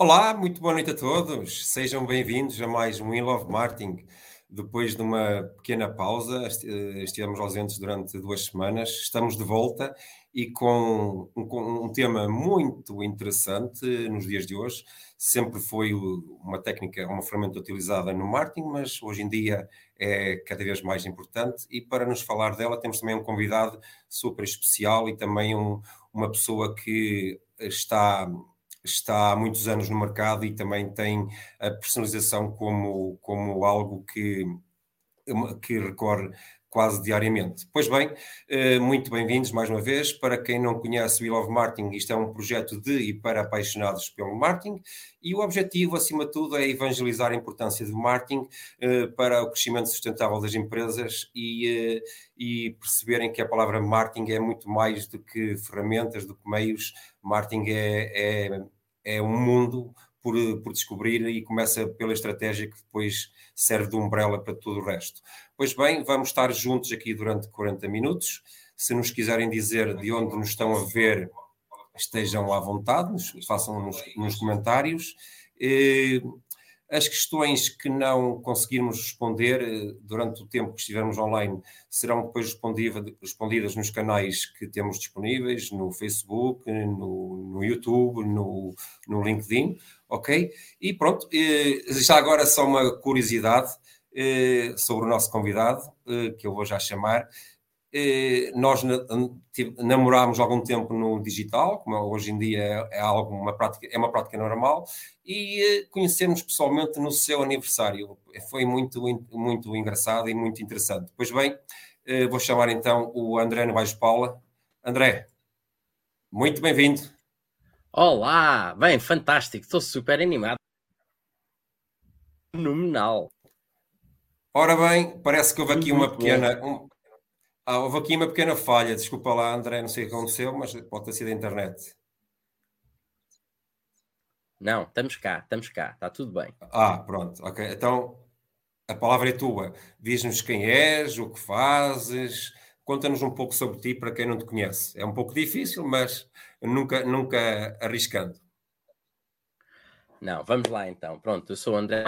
Olá, muito boa noite a todos. Sejam bem-vindos a mais um In Love Marketing. Depois de uma pequena pausa, eh, estivemos ausentes durante duas semanas, estamos de volta e com um, com um tema muito interessante nos dias de hoje. Sempre foi uma técnica, uma ferramenta utilizada no marketing, mas hoje em dia é cada vez mais importante. E para nos falar dela, temos também um convidado super especial e também um, uma pessoa que está está há muitos anos no mercado e também tem a personalização como, como algo que, que recorre quase diariamente. Pois bem, eh, muito bem-vindos mais uma vez. Para quem não conhece o We Love Marketing, isto é um projeto de e para apaixonados pelo marketing e o objetivo, acima de tudo, é evangelizar a importância do marketing eh, para o crescimento sustentável das empresas e, eh, e perceberem que a palavra marketing é muito mais do que ferramentas, do que meios. Marketing é, é é um mundo por, por, descobrir e começa pela estratégia que depois serve de umbrella para todo o resto. Pois bem, vamos estar juntos aqui durante 40 minutos. Se nos quiserem dizer de onde nos estão a ver, estejam à vontade, façam nos, nos comentários. Eh, as questões que não conseguirmos responder eh, durante o tempo que estivermos online serão depois respondidas nos canais que temos disponíveis, no Facebook, no, no YouTube, no, no LinkedIn, ok? E pronto, eh, já agora só uma curiosidade eh, sobre o nosso convidado, que eu vou já chamar. Eh, nós namorámos algum tempo no digital, como hoje em dia é, é, algo, uma prática, é uma prática normal, e eh, conhecemos pessoalmente no seu aniversário. Foi muito, muito engraçado e muito interessante. Pois bem, eh, vou chamar então o André Novaes Paula. André, muito bem-vindo. Olá, bem, fantástico, estou super animado. Fenomenal. Ora bem, parece que houve aqui uma pequena, um, ah, houve aqui uma pequena falha, desculpa lá, André, não sei o que aconteceu, mas pode ter sido a internet. Não, estamos cá, estamos cá, está tudo bem. Ah, pronto, ok. Então a palavra é tua. Diz-nos quem és, o que fazes, conta-nos um pouco sobre ti para quem não te conhece. É um pouco difícil, mas nunca, nunca arriscando. Não, vamos lá então. Pronto, eu sou o André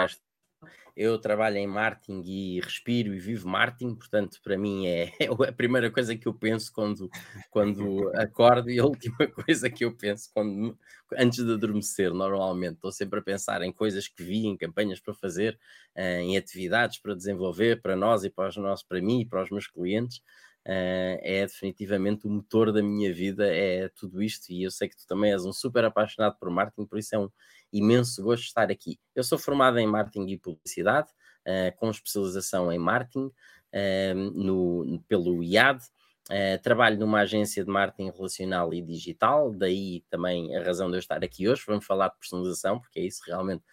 eu trabalho em marketing e respiro e vivo marketing, portanto, para mim é, é a primeira coisa que eu penso quando, quando acordo e a última coisa que eu penso quando, antes de adormecer, normalmente. Estou sempre a pensar em coisas que vi, em campanhas para fazer, eh, em atividades para desenvolver para nós e para, os nossos, para mim e para os meus clientes. Uh, é definitivamente o motor da minha vida, é tudo isto, e eu sei que tu também és um super apaixonado por marketing, por isso é um imenso gosto de estar aqui. Eu sou formado em marketing e publicidade, uh, com especialização em marketing uh, no, pelo IAD. trabalho numa agência de marketing relacional e digital, daí também a razão de eu estar aqui hoje. Vamos falar de personalização, porque é isso realmente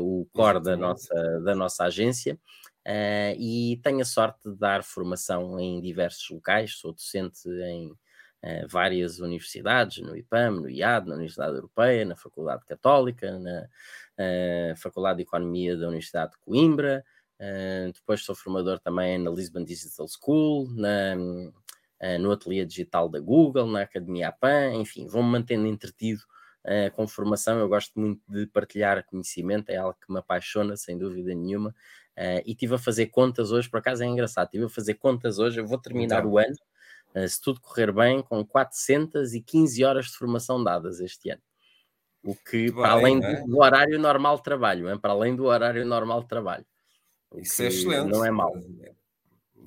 o core da nossa, da nossa agência. Uh, e tenho a sorte de dar formação em diversos locais, sou docente em uh, várias universidades, no IPAM, no IAD, na Universidade Europeia, na Faculdade Católica, na uh, Faculdade de Economia da Universidade de Coimbra, depois sou formador também na Lisbon Digital School, na, no Ateliê Digital da Google, na Academia APAN, enfim, vou-me mantendo entretido Uh, com formação, eu gosto muito de partilhar conhecimento, é algo que me apaixona, sem dúvida nenhuma, Uh, e estive a fazer contas hoje, por acaso é engraçado, estive a fazer contas hoje, eu vou terminar então. o ano, uh, se tudo correr bem, com 415 horas de formação dadas este ano. O que, para além do, é? do, horário normal de trabalho, é? para além do horário normal de trabalho. Isso é excelente. Não é mau.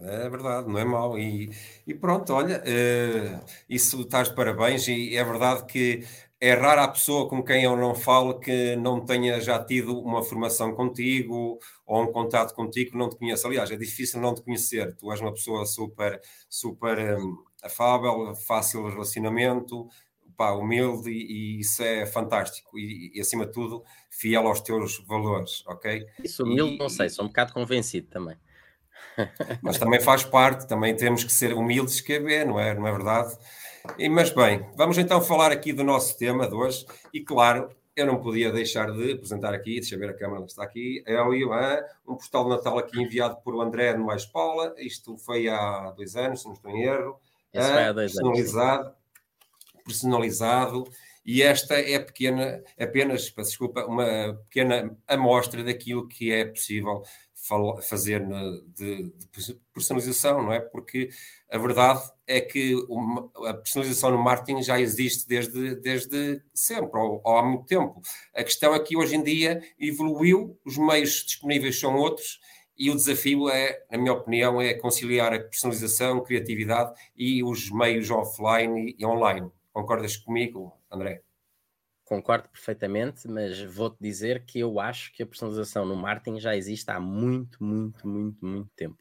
É verdade, não é mau. E, e pronto, olha, uh, isso estás de parabéns, e é verdade que é rara a pessoa com quem eu não falo que não tenha já tido uma formação contigo ou um contato contigo que não te conheça. Aliás, é difícil não te conhecer. Tu és uma pessoa super, super um, afável, fácil de relacionamento, pá, humilde e, e, isso é fantástico. E, e, acima de tudo, fiel aos teus valores, ok? Isso, humilde, e, não sei, sou um bocado convencido também. Mas também faz parte, também temos que ser humildes, que é, não é, não é verdade? E, mas bem, vamos então falar aqui do nosso tema de hoje. E claro, eu não podia deixar de apresentar aqui, deixa eu ver a câmera que está aqui, é um postal de Natal aqui enviado por o André Noais Paula. Isto foi há dois anos, se não estou em erro. Isso foi há dois personalizado, anos. Personalizado. E esta é pequena, apenas, desculpa, uma pequena amostra daquilo que é possível fazer de, de, personalização, não é? Porque a verdade é que uma, a personalização no marketing já existe desde, desde sempre, ou, ou, há muito tempo. A questão é que hoje em dia evoluiu, os meios disponíveis são outros e o desafio é, na minha opinião, é conciliar a personalização, criatividade e os meios offline e online. Concordas comigo, André? Concordo perfeitamente, mas vou-te dizer que eu acho que a personalização no marketing já existe há muito, muito, muito, muito tempo.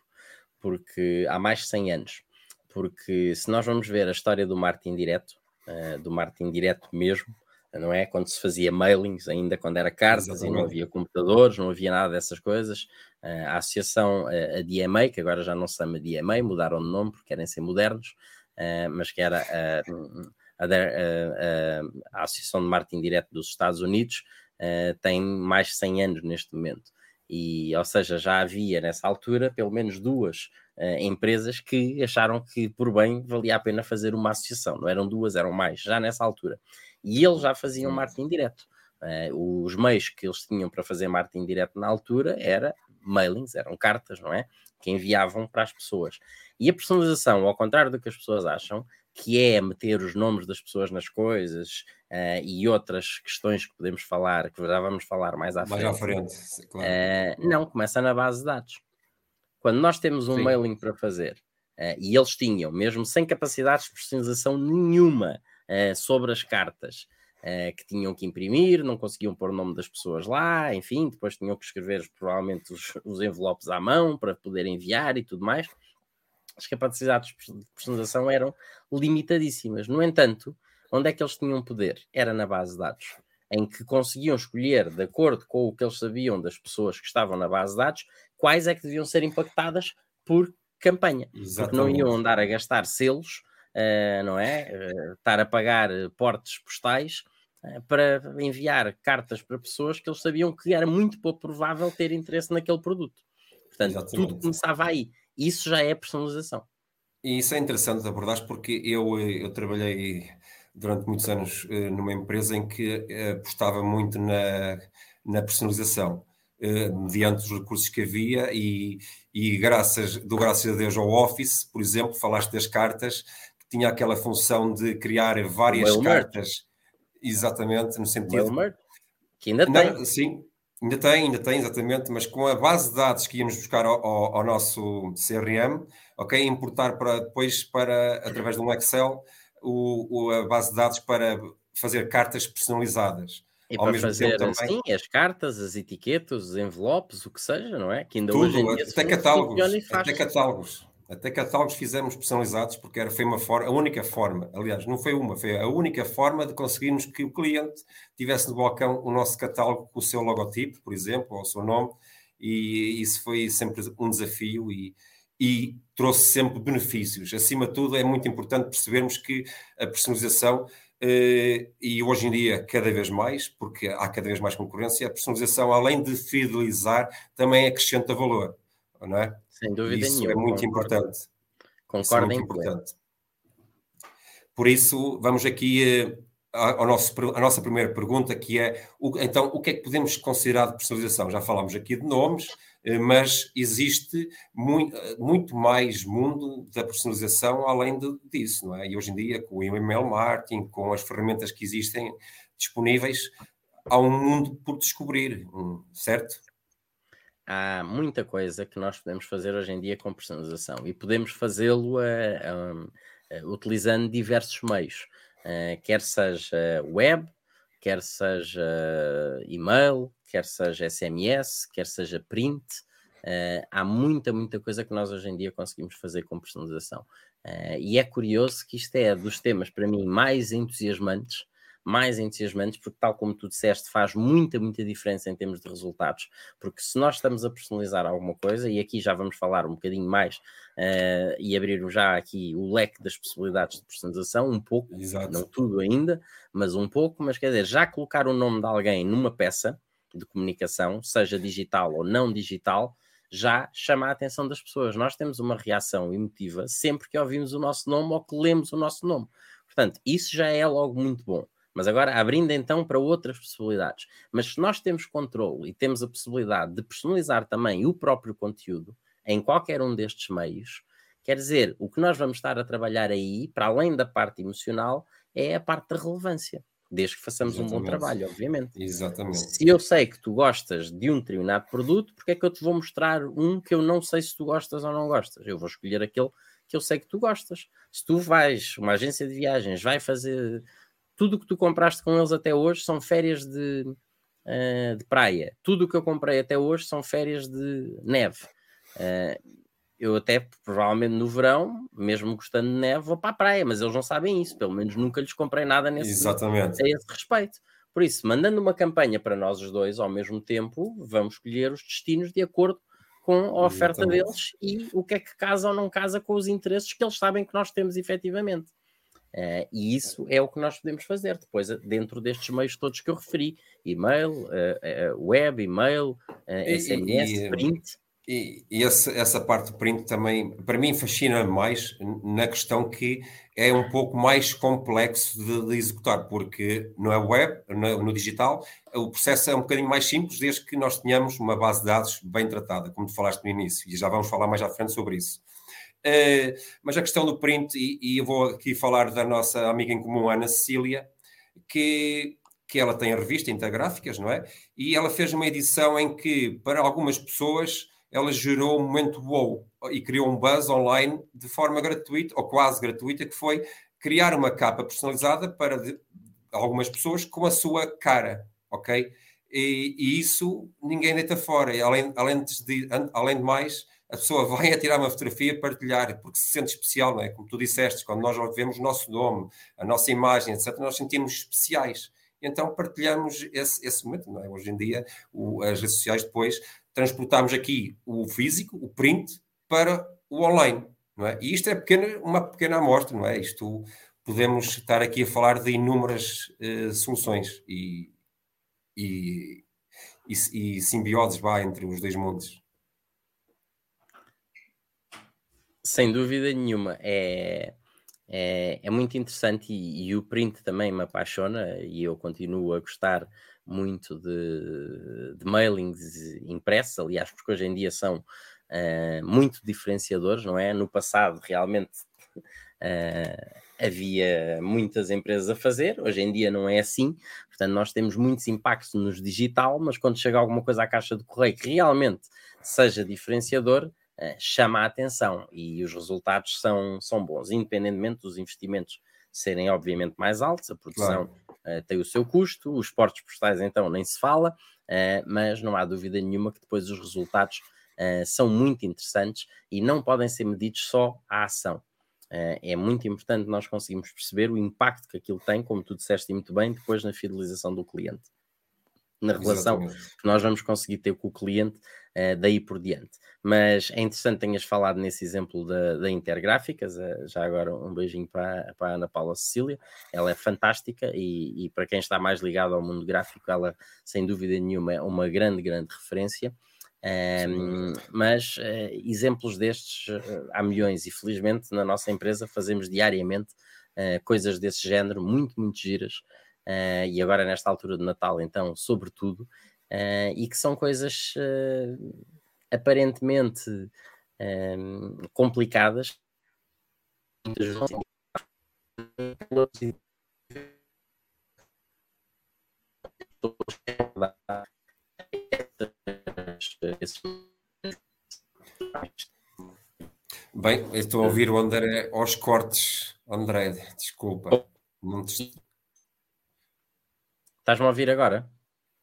Porque há mais de 100 anos. Porque se nós vamos ver a história do marketing direto, uh, do marketing direto mesmo, não é? Quando se fazia mailings, ainda quando era cartas Exatamente. e não havia computadores, não havia nada dessas coisas. Uh, a associação, uh, a DMA, que agora já não se chama DMA, mudaram de nome porque querem ser modernos, mas que era a, a, a, a Associação de Marketing Direto dos Estados Unidos uh, tem mais de 100 anos neste momento. E, ou seja, já havia nessa altura pelo menos duas uh, empresas que acharam que por bem valia a pena fazer uma associação. Não eram duas, eram mais, já nessa altura. E eles já faziam marketing direto. Uh, os meios que eles tinham para fazer marketing direto na altura era mailings, eram cartas, não é? Que enviavam para as pessoas. E a personalização, ao contrário do que as pessoas acham, que é meter os nomes das pessoas nas coisas uh, e outras questões que podemos falar, que já vamos falar mais à frente. Mais à frente, claro. Uh, não, começa na base de dados. Quando nós temos um Sim. mailing para fazer, uh, e eles tinham, mesmo sem capacidade de personalização nenhuma sobre as cartas, que tinham que imprimir, não conseguiam pôr o nome das pessoas lá, enfim, depois tinham que escrever provavelmente os, os envelopes à mão para poder enviar e tudo mais as capacidades de personalização eram limitadíssimas. No entanto, onde é que eles tinham poder? Era na base de dados, em que conseguiam escolher, de acordo com o que eles sabiam das pessoas que estavam na base de dados, quais é que deviam ser impactadas por campanha. Exatamente. Porque não iam andar a gastar selos, uh, não é? Uh, estar a pagar portes postais uh, para enviar cartas para pessoas que eles sabiam que era muito pouco provável ter interesse naquele produto. Portanto, Exatamente. tudo começava aí. Isso já é personalização. E isso é interessante de abordar porque eu, eh, eu trabalhei durante muitos anos eh, numa empresa em que eh, apostava muito na, na personalização, mediante os recursos que havia e, e graças, do graças a Deus ao Office, por exemplo, falaste das cartas, que tinha aquela função de criar várias cartas, exatamente, no sentido... que ainda tem. sim, Ainda tem, ainda tem, exatamente, mas com a base de dados que íamos buscar ao, ao, ao nosso CRM, ok? Importar para depois para, através de um Excel, o, o, a base de dados para fazer cartas personalizadas. E ao para fazer também, assim, as cartas, as etiquetas, os envelopes, o que seja, não é? Que ainda tudo, hoje em dia até catálogos, até catálogos. Até catálogos fizemos personalizados porque era, foi uma a única forma, aliás, não foi uma, foi a única forma de conseguirmos que o cliente tivesse no balcão o nosso catálogo com o seu logotipo, por exemplo, ou o seu nome, e isso foi sempre um desafio e, e trouxe sempre benefícios. Acima de tudo, é muito importante percebermos que a personalização, eh, e hoje em dia cada vez mais, porque há cada vez mais concorrência, a personalização, além de fidelizar, também acrescenta valor, não é? Sem dúvida Isso nenhuma. é muito concordo. importante. Concordo é muito importante. Por isso, vamos aqui uh, ao nosso, à nossa primeira pergunta, que é, então, o que é que podemos considerar de personalização? Já falámos aqui de nomes, uh, mas existe muito, uh, muito mais mundo da personalização além de, disso, não é? E hoje em dia, com o email marketing, com as ferramentas que existem disponíveis, há um mundo por descobrir, certo? Há muita coisa que nós podemos fazer hoje em dia com personalização e podemos fazê-lo utilizando diversos meios, uh, quer seja web, quer seja e-mail, quer seja SMS, quer seja print. Há muita, muita coisa que nós hoje em dia conseguimos fazer com personalização. E é curioso que isto é dos temas, para mim, mais entusiasmantes mais entusiasmantes, porque, tal como tu disseste, faz muita, muita diferença em termos de resultados. Porque se nós estamos a personalizar alguma coisa, e aqui já vamos falar um bocadinho mais uh, e abrir já aqui o leque das possibilidades de personalização, um pouco, Exato. não tudo ainda, mas um pouco, mas quer dizer, já colocar o nome de alguém numa peça de comunicação, seja digital ou não digital, já chama a atenção das pessoas. Nós temos uma reação emotiva sempre que ouvimos o nosso nome ou que lemos o nosso nome. Portanto, isso já é logo muito bom. Mas agora abrindo então para outras possibilidades. Mas se nós temos controle e temos a possibilidade de personalizar também o próprio conteúdo em qualquer um destes meios, quer dizer, o que nós vamos estar a trabalhar aí, para além da parte emocional, é a parte da relevância. Desde que façamos Exatamente. um bom trabalho, obviamente. Exatamente. Se eu sei que tu gostas de um determinado produto, porque é que eu te vou mostrar um que eu não sei se tu gostas ou não gostas? Eu vou escolher aquele que eu sei que tu gostas. Se tu vais, uma agência de viagens, vai fazer tudo o que tu compraste com eles até hoje são férias de, uh, de praia. Tudo o que eu comprei até hoje são férias de neve. Uh, eu até, provavelmente no verão, mesmo gostando de neve, vou para a praia, mas eles não sabem isso. Pelo menos nunca lhes comprei nada nesse, Exatamente. a esse respeito. Por isso, mandando uma campanha para nós os dois ao mesmo tempo, vamos escolher os destinos de acordo com a oferta Exatamente. deles e o que é que casa ou não casa com os interesses que eles sabem que nós temos efetivamente. Uh, e isso é o que nós podemos fazer depois, dentro destes meios todos que eu referi: e-mail, uh, uh, web, e-mail, SMS, e, print. E, e essa, essa parte do print também, para mim, fascina mais na questão que é um pouco mais complexo de, de executar, porque no web, no, no, digital, o processo é um bocadinho mais simples, desde que nós tenhamos uma base de dados bem tratada, como tu falaste no início, e já vamos falar mais à frente sobre isso. Uh, mas a questão do print, e, e, eu vou aqui falar da nossa amiga em comum, Ana Cecília, que, que ela tem a revista Intergráficas, não é? E ela fez uma edição em que, para algumas pessoas, ela gerou um momento wow e criou um buzz online de forma gratuita, ou quase gratuita, que foi criar uma capa personalizada para de, algumas pessoas com a sua cara, ok? E, e isso ninguém deita fora. Além, além, de, além de mais, a pessoa vai a tirar uma fotografia, partilhar, porque se sente especial, não é? Como tu disseste, quando nós vemos o nosso nome, a nossa imagem, etc., nós sentimos especiais. Então partilhamos esse, esse momento, não é? Hoje em dia, o, as redes sociais depois transportamos aqui o físico, o print, para o online, não é? E isto é pequena, uma pequena amostra, não é? Isto podemos estar aqui a falar de inúmeras uh, soluções e, e, e, e simbioses vá entre os dois mundos. Sem dúvida nenhuma. É, é, é muito interessante e, e, o print também me apaixona e eu continuo a gostar muito de, de mailings impressos, aliás, porque hoje em dia são uh, muito diferenciadores, não é? No passado, realmente. Uh, havia muitas empresas a fazer, hoje em dia não é assim, portanto, nós temos muitos impactos nos digital, mas quando chega alguma coisa à caixa de correio que realmente seja diferenciador, eh, chama a atenção e os resultados são, são bons, independentemente dos investimentos serem obviamente mais altos, a produção claro. uh, tem o seu custo, os portos postais então nem se fala, uh, mas não há dúvida nenhuma que depois os resultados são muito interessantes e não podem ser medidos só à ação. é muito importante nós conseguirmos perceber o impacto que aquilo tem, como tu disseste muito bem, depois na fidelização do cliente na relação Exatamente. que nós vamos conseguir ter com o cliente uh, daí por diante. Mas é interessante tenhas falado nesse exemplo da, da Intergráficas, uh, já agora um beijinho para, para a Ana Paula Cecília, ela é fantástica e, e, para quem está mais ligado ao mundo gráfico, ela sem dúvida nenhuma é uma grande, grande referência. Um, mas uh, exemplos destes há milhões e felizmente na nossa empresa fazemos diariamente coisas desse género, muito, muito giras uh, e agora nesta altura de Natal, então, sobretudo, uh, e que são coisas uh, aparentemente complicadas. Bem, estou a ouvir o André aos cortes. André, desculpa. Estás-me a ouvir agora?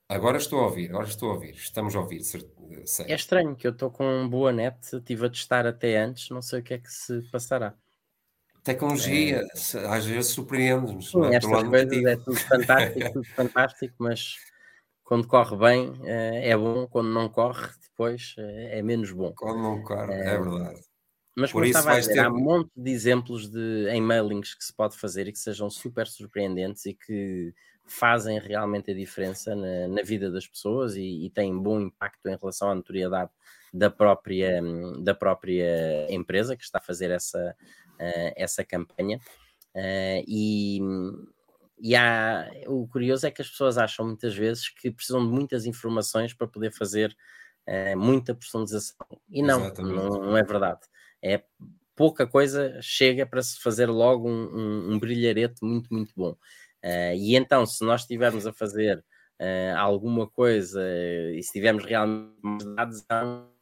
Agora estou a ouvir, agora estou a ouvir. Estamos a ouvir. Sei. É estranho que eu estou com boa net, estive a testar até antes, não sei o que é que se passará. Tecnologia, é... às vezes surpreende-nos. Sim, é? estas coisas é tudo fantástico, tudo fantástico, mas quando corre bem eh, é bom, quando não corre depois eh, é menos bom. Quando não corre, é, é verdade. Mas como estava a dizer, ter... há um monte de exemplos de em mailings que se pode fazer e que sejam super surpreendentes e que fazem realmente a diferença na, na vida das pessoas e, e, têm bom impacto em relação à notoriedade da própria, da própria empresa que está a fazer essa, uh, essa campanha. Uh, e, e há, o curioso é que as pessoas acham muitas vezes que precisam de muitas informações para poder fazer uh, muita personalização. E não, não, não, é verdade. É pouca coisa chega para se fazer logo um, um, um brilharete muito, muito bom. Uh, e então, se nós estivermos a fazer uh, alguma coisa e se tivermos realmente dados,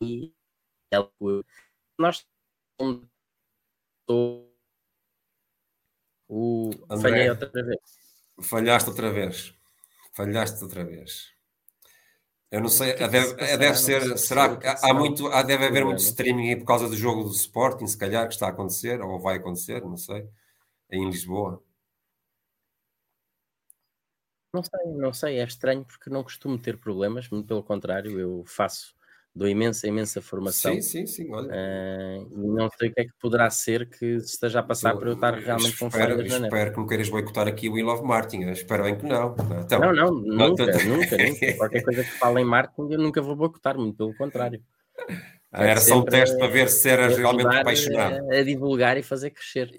e nós o André, falhei outra vez. Falhaste outra vez. Falhaste outra vez. Eu não sei, que deve, que deve ser, será que há muito, há, deve haver muito streaming por causa do jogo do Sporting, se calhar, que está a acontecer, ou vai acontecer, não sei, em Lisboa. Não sei, não sei, é estranho porque não costumo ter problemas, muito pelo contrário, eu faço dou imensa, imensa formação. Sim, sim, sim, olha. Uh, não sei o que é que poderá ser que esteja a passar para eu estar realmente com falhas Espero, espero que não queiras boicotar aqui o We Love Martin, espero bem que não. Então, não, não, nunca, nunca, nunca. Qualquer coisa que fale em marketing eu nunca vou boicotar, muito pelo contrário. Ah, era só um teste para ver se eras realmente apaixonado. A, a, divulgar e fazer crescer.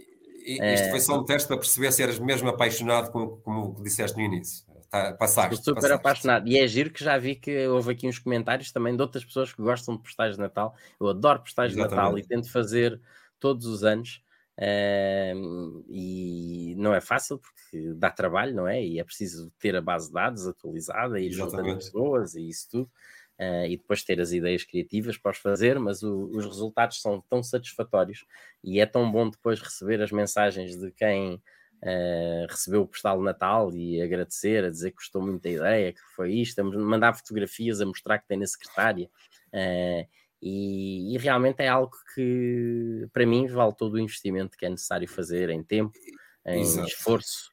E, isto foi só um teste para perceber se eras mesmo apaixonado, como, como disseste no início. Tá, passaste, Estou super passaste. apaixonado. E é giro que já vi que houve aqui uns comentários também de outras pessoas que gostam de postais de Natal. Eu adoro postais de Natal e tento fazer todos os anos. Uh, e não é fácil porque dá trabalho, não é? E é preciso ter a base de dados atualizada e juntando pessoas e isso tudo. Uh, e depois ter as ideias criativas para os fazer, mas o, os resultados são tão satisfatórios e é tão bom depois receber as mensagens de quem uh, recebeu o postal de Natal e agradecer, a dizer que gostou muito da ideia, que foi isto, a mandar fotografias a mostrar que tem na secretária. Uh, e, e, realmente é algo que, para mim, vale todo o investimento que é necessário fazer em tempo, em Exato. esforço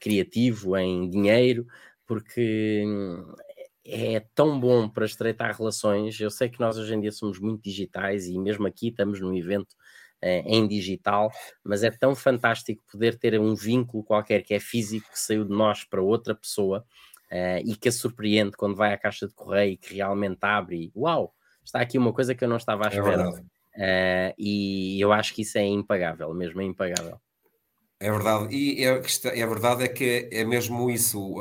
criativo, em dinheiro, porque é tão bom para estreitar relações. Eu sei que nós hoje em dia somos muito digitais e mesmo aqui estamos num evento eh, em digital, mas é tão fantástico poder ter um vínculo qualquer que é físico que saiu de nós para outra pessoa uh, e que a surpreende quando vai à caixa de correio e que realmente abre e uau, está aqui uma coisa que eu não estava à é espera. É uh, e eu acho que isso é impagável, mesmo é impagável. É verdade, e é, é verdade é que é mesmo isso,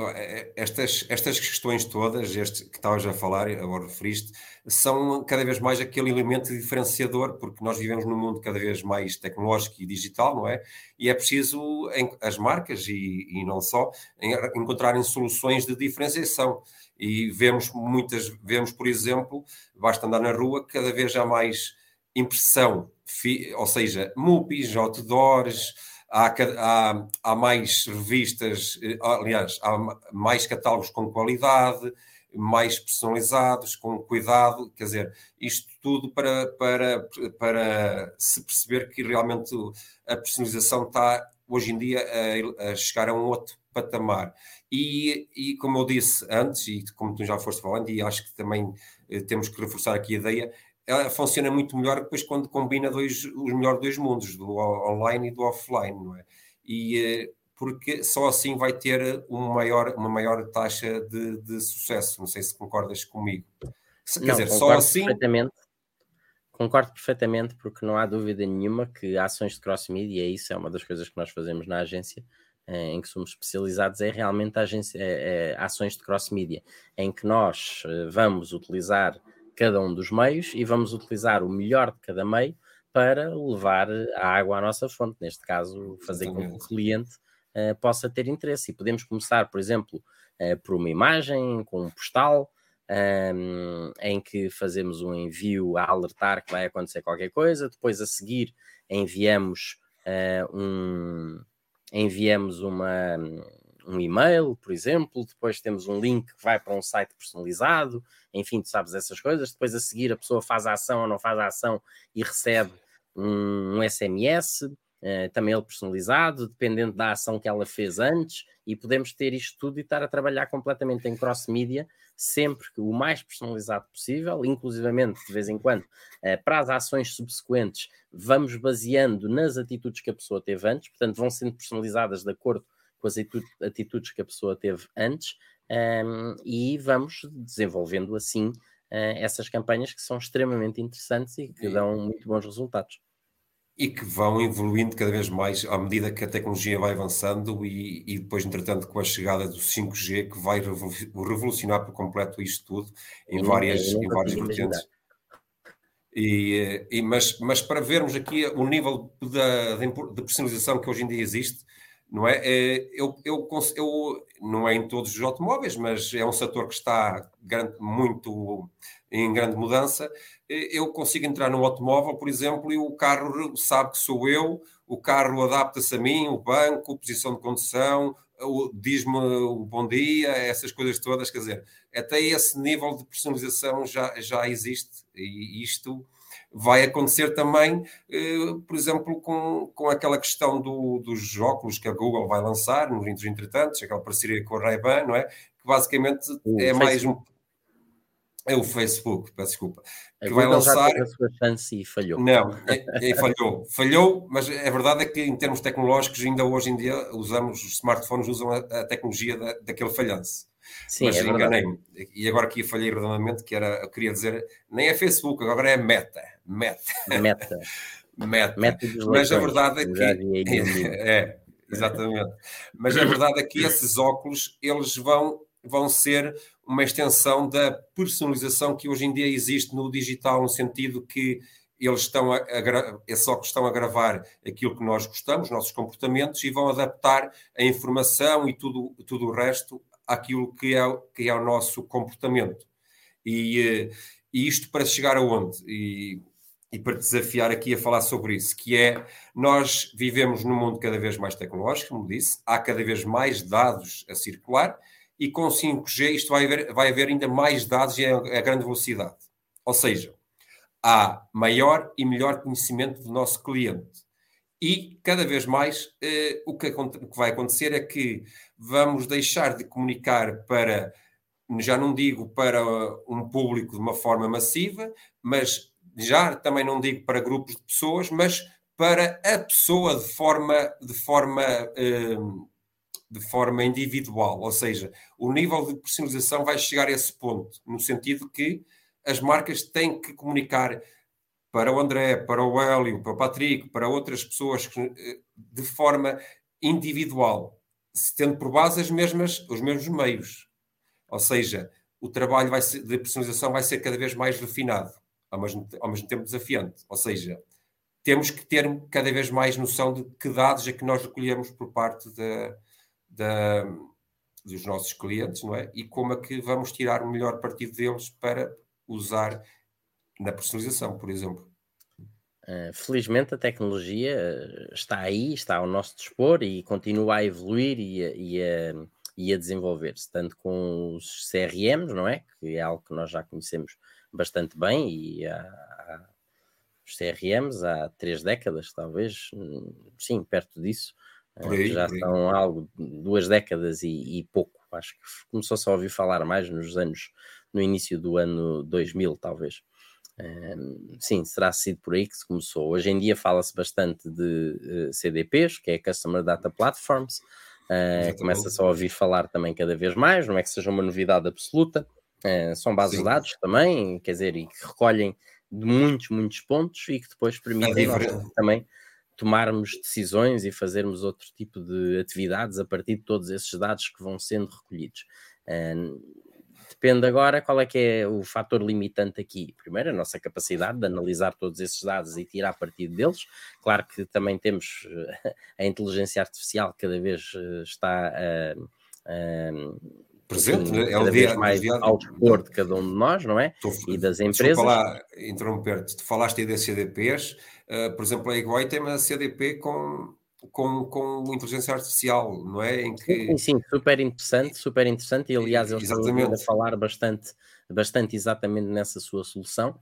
estas, estas questões todas, este que estavas a falar, agora referiste, são cada vez mais aquele elemento diferenciador, porque nós vivemos num mundo cada vez mais tecnológico e digital, não é? E é preciso as marcas, e, e não só, encontrarem soluções de diferenciação. E vemos muitas, vemos, por exemplo, basta andar na rua, cada vez há mais impressão, ou seja, MUPIs, outdoors, há, há, há mais revistas, eh, aliás, há mais catálogos com qualidade, mais personalizados, com cuidado, quer dizer, isto tudo para, para, para se perceber que realmente a personalização está hoje em dia a, a chegar a um outro patamar. E, e, como eu disse antes, e como tu já foste falando, e acho que também eh, temos que reforçar aqui a ideia, ela funciona muito melhor depois quando combina dois, os melhores dois mundos, do online e do offline, não é? E eh, porque só assim vai ter uma maior, uma maior taxa de, de sucesso. Não sei se concordas comigo. Quer não, dizer, só assim. Perfeitamente. Concordo perfeitamente, porque não há dúvida nenhuma que ações de cross-media, isso é uma das coisas que nós fazemos na agência, eh, em que somos especializados, é realmente agência, é, é, ações de cross-media, em que nós eh, vamos utilizar cada um dos meios e vamos utilizar o melhor de cada meio para levar a água à nossa fonte, neste caso, fazer com que o cliente uh, possa ter interesse. E podemos começar, por exemplo, uh, por uma imagem, com um postal, um, ehm, em que fazemos um envio a alertar que vai acontecer qualquer coisa, depois a seguir enviamos uh, um enviamos uma um e-mail, por exemplo, depois temos um link que vai para um site personalizado, enfim, tu sabes essas coisas. Depois a seguir a pessoa faz a ação ou não faz a ação e recebe um, um SMS, uh, eh, também ele personalizado, dependendo da ação que ela fez antes, e podemos ter isto tudo e estar a trabalhar completamente em cross-media, sempre o mais personalizado possível, inclusivamente de vez em quando, uh, para as ações subsequentes, vamos baseando nas atitudes que a pessoa teve antes, portanto, vão sendo personalizadas de acordo com as atitudes que a pessoa teve antes um, e vamos desenvolvendo assim uh, essas campanhas que são extremamente interessantes e que dão muito bons resultados. e que vão evoluindo cada vez mais à medida que a tecnologia vai avançando e, e depois, entretanto, com a chegada do 5G, que vai revolucionar por completo isto tudo em várias, em várias vertentes. E, e, mas, mas para vermos aqui o nível da, de personalização que hoje em dia existe, não é? é eu, eu, eu, não é em todos os automóveis, mas é um setor que está grande, muito em grande mudança. Eu consigo entrar num automóvel, por exemplo, e o carro sabe que sou eu, o carro adapta-se a mim, o banco, posição de condução, diz-me o bom dia, essas coisas todas, quer dizer, até esse nível de personalização já, já existe e isto vai acontecer também, eh, por exemplo, com, com aquela questão do, dos óculos que a Google vai lançar, nos entretantos, aquela parceria com a Ray-Ban, não é? Que basicamente o é Facebook. mais um... É o Facebook, peço desculpa. A que Google vai lançar. Já a sua chance e falhou. Não, e, e falhou. falhou, mas a verdade é que em termos tecnológicos, ainda hoje em dia, usamos, os smartphones usam a, a tecnologia da, daquele falhanço. Sim, mas é enganei-me. E agora aqui falhei redondamente, que era, eu queria dizer, nem é Facebook, agora é Meta. Meta. Meta. Meta. Meta mas a verdade é que. é, exatamente. Mas a verdade é que esses óculos, eles vão, vão ser uma extensão da personalização que hoje em dia existe no digital, no sentido que eles estão a, a, esses óculos estão a gravar aquilo que nós gostamos, nossos comportamentos, e vão adaptar a informação e tudo, tudo o resto àquilo que é, que é o nosso comportamento. E, eh, e isto para chegar aonde? E, e para desafiar aqui a falar sobre isso, que é nós vivemos num mundo cada vez mais tecnológico, como disse, há cada vez mais dados a circular e com 5G isto vai haver, vai haver ainda mais dados e a, a grande velocidade. Ou seja, há maior e melhor conhecimento do nosso cliente. E cada vez mais eh, o, que, o, que, vai acontecer é que vamos deixar de comunicar para, já não digo para um público de uma forma massiva, mas já também não digo para grupos de pessoas, mas para a pessoa de forma, de forma, eh, de forma individual. Ou seja, o nível de personalização vai chegar a esse ponto, no sentido que as marcas têm que comunicar para o André, para o Hélio, para o Patrick, para outras pessoas eh, de forma individual, tendo por base as mesmas, os mesmos meios. Ou seja, o trabalho vai ser, de personalização vai ser cada vez mais refinado, ao mesmo, ao mesmo tempo desafiante. Ou seja, temos que ter cada vez mais noção de que dados é que nós recolhemos por parte dos nossos clientes, não é? E como é que vamos tirar o melhor partido deles para usar na personalização, por exemplo. Uh, felizmente a tecnologia eh, está aí, está ao nosso dispor e continua a evoluir e a, e a, e a desenvolver-se, tanto com os CRMs, não é? Que é algo que nós já conhecemos bastante bem e há, há os CRMs há três décadas, talvez, sim, perto disso, eh, aí, já são algo, duas décadas e, e pouco, acho que começou-se a ouvir falar mais nos anos, no início do ano 2000, talvez sim, será sido por aí que se começou. Hoje em dia fala-se bastante de uh, eh, CDPs, que é Customer Data Platforms, uh, começa-se a ouvir falar também cada vez mais, não é que seja uma novidade absoluta, uh, são bases de dados também, quer dizer, e que recolhem de muitos, muitos pontos e que depois permitem é também tomarmos decisões e fazermos outro tipo de atividades a partir de todos esses dados que vão sendo recolhidos. Uh, Depende agora qual é que é o fator limitante aqui. Primeiro, a nossa capacidade de analisar todos esses dados e tirar partido deles. Claro que também temos eh, a inteligência artificial cada vez eh, está a. presente, é cada vez mais ao dispor de cada um de nós, não é? e das empresas. falar, interromper-te, tu falaste aí das CDPs, uh, por exemplo, a Iguai tem uma CDP com com, com inteligência artificial, não é? Em que... Sim, sim, super interessante, super interessante, e aliás eles estão a falar bastante, bastante exatamente nessa sua solução.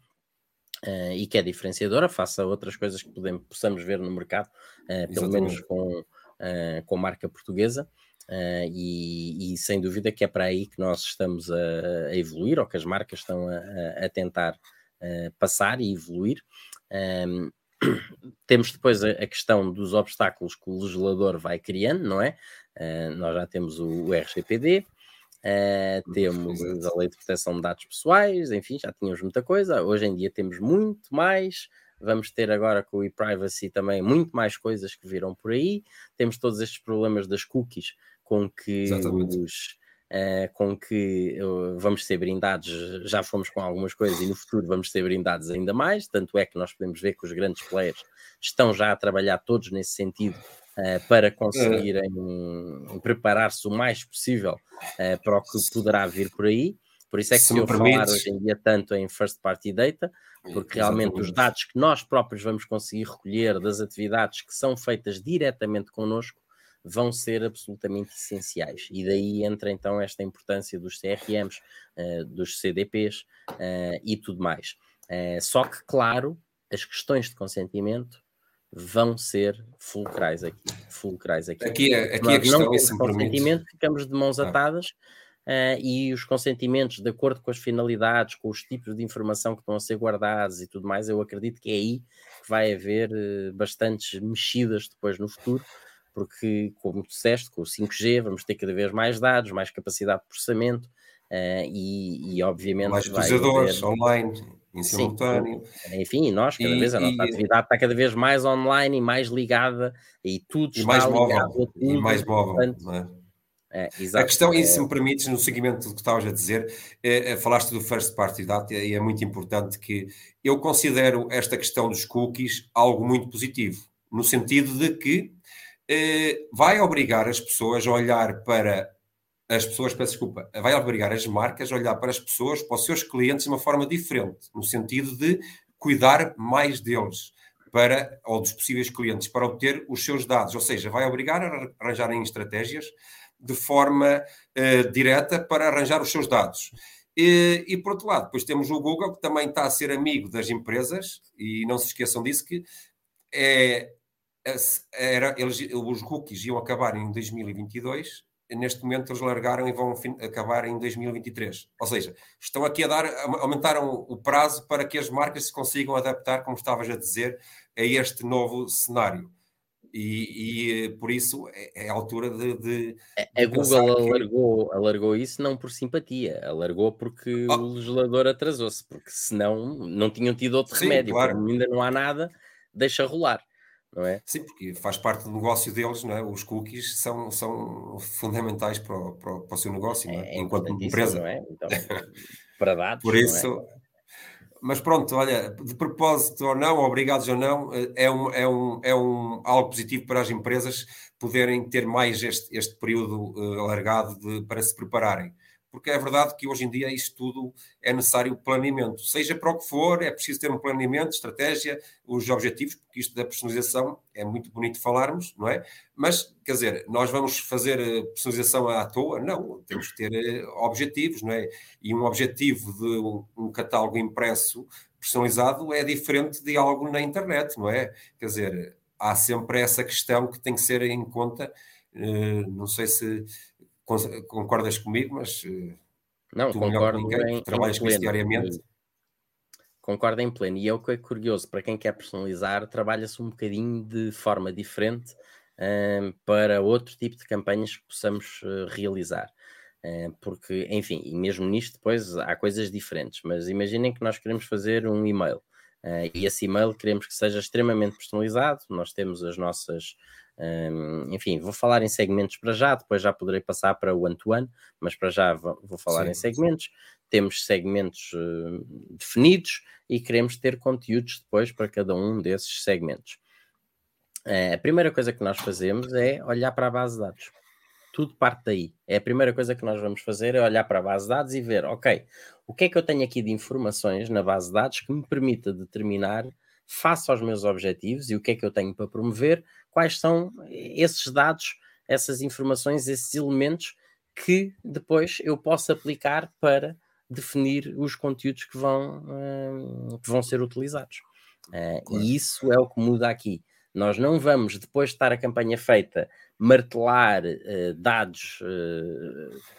Uh, e que é diferenciadora face a outras coisas que podemos, possamos ver no mercado, uh, pelo menos com, uh, com marca portuguesa. E, e, sem dúvida que é para aí que nós estamos a, a evoluir, ou que as marcas estão a, a tentar passar e evoluir. Um, temos depois a, questão dos obstáculos que o legislador vai criando, não é? Uh, nós já temos o, o RGPD, uh, eh, temos a Lei de Proteção de Dados Pessoais, enfim, já tínhamos muita coisa. Hoje em dia temos muito mais vamos ter agora com o e-privacy também muito mais coisas que viram por aí. Temos todos estes problemas das cookies com que Exatamente. os uh, com que uh, vamos ser brindados, já fomos com algumas coisas e no futuro vamos ser brindados ainda mais, tanto é que nós podemos ver que os grandes players estão já a trabalhar todos nesse sentido uh, para conseguirem preparar-se o mais possível para o que poderá vir por aí. Por isso é que se, eu falar hoje em dia tanto em first party data, porque realmente os dados que nós próprios vamos conseguir recolher das atividades que são feitas diretamente connosco vão ser absolutamente essenciais. E daí entra então esta importância dos CRMs, uh, eh, dos CDPs uh, eh, e tudo mais. Uh, só que, claro, as questões de consentimento vão ser fulcrais aqui. Fulcrais aqui. Aqui, é, aqui a questão não temos consentimento, ficamos de mãos atadas. E os consentimentos, de acordo com as finalidades, com os tipos de informação que estão a ser guardados e tudo mais, eu acredito que é aí que vai haver bastantes mexidas depois no futuro, porque, como disseste, com o 5G vamos ter cada vez mais dados, mais capacidade de processamento uh, e, e, obviamente. Mais utilizadores haver... online, em simultâneo. Sim, enfim, nós, cada e, vez a nossa e, atividade está cada vez mais online e mais ligada e tudo está mais móvel, ligado tudo. E mais móvel, portanto, é? É, a questão, e se me permites, no seguimento do que estavas a dizer, é, é, falaste do first party data e é muito importante que eu considero esta questão dos cookies algo muito positivo, no sentido de que eh, vai obrigar as pessoas a olhar para as pessoas, peço desculpa, vai obrigar as marcas a olhar para as pessoas, para os seus clientes de uma forma diferente, no sentido de cuidar mais deles para, ou dos possíveis clientes, para obter os seus dados. Ou seja, vai obrigar a arranjarem estratégias de forma uh, direta para arranjar os seus dados. E, e, por outro lado, depois temos o Google, que também está a ser amigo das empresas, e não se esqueçam disso, que é, era, eles, os cookies iam acabar em 2022, neste momento eles largaram e vão acabar em 2023. Ou seja, estão aqui a dar, aumentaram o prazo para que as marcas se consigam adaptar, como estavas a dizer, a este novo cenário. E, e por isso é, é a altura de. de a, Google alargou, que... alargou isso não por simpatia, alargou porque oh. o legislador atrasou-se, porque senão não tinham tido outro Sim, remédio. Claro. Como ainda não há nada, deixa rolar não é? Sim, porque faz parte do negócio deles, não é? Os cookies são, são fundamentais para o, para o, para o seu negócio, é, é? enquanto empresa. Não é? Então, para dados. Por é? isso. Mas pronto, olha, de propósito ou não, obrigados ou não, é um, é um, é um algo positivo para as empresas poderem ter mais este, este período uh, alargado de, para se prepararem porque é verdade que hoje em dia isto tudo é necessário planeamento. Seja para o que for, é preciso ter um planeamento, estratégia, os objetivos, porque isto da personalização é muito bonito falarmos, não é? Mas, quer dizer, nós vamos fazer eh, personalização à toa? Não, temos que ter eh, objetivos, não é? E um objetivo de um catálogo impresso personalizado é diferente de algo na internet, não é? Quer dizer, há sempre essa questão que tem que ser em conta. Eh, não sei se concordas comigo, mas eh, não, tu concordo ninguém, em, trabalhas com isso diariamente. Concordo em pleno. E é o que é curioso, para quem quer personalizar, trabalha-se um bocadinho de forma diferente um, ehm, para outro tipo de campanhas que possamos uh, realizar. Uh, porque, enfim, e mesmo nisto depois há coisas diferentes, mas imaginem que nós queremos fazer um e-mail. Uh, e esse e-mail queremos que seja extremamente personalizado. Nós temos as nossas um, enfim, vou falar em segmentos para já, depois já poderei passar para o one-to-one, mas para já vou, vou falar sim, em segmentos. Sim. Temos segmentos uh, definidos e queremos ter conteúdos depois para cada um desses segmentos. Uh, a primeira coisa que nós fazemos é olhar para a base de dados. Tudo parte daí. É a primeira coisa que nós vamos fazer é olhar para a base de dados e ver, ok, o que é que eu tenho aqui de informações na base de dados que me permita determinar face aos meus objetivos e o que é que eu tenho para promover, quais são esses dados, essas informações, esses elementos que depois eu posso aplicar para definir os conteúdos que vão, uh, que vão ser utilizados. Uh, claro. E isso é o que muda aqui. Nós não vamos, depois de estar a campanha feita, martelar uh, dados,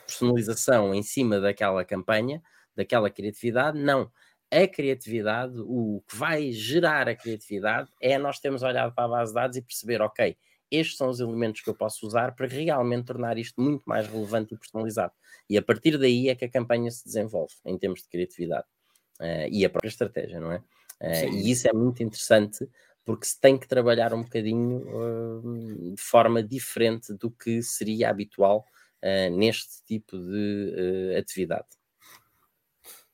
personalização em cima daquela campanha, daquela criatividade, não a criatividade, o que vai gerar a criatividade é nós termos olhado para a base de dados e perceber, ok, estes são os elementos que eu posso usar para realmente tornar isto muito mais relevante e personalizado. E a partir daí é que a campanha se desenvolve em termos de criatividade uh, e a própria estratégia, não é? Uh, e isso é muito interessante porque se tem que trabalhar um bocadinho uh, de forma diferente do que seria habitual uh, neste tipo de atividade.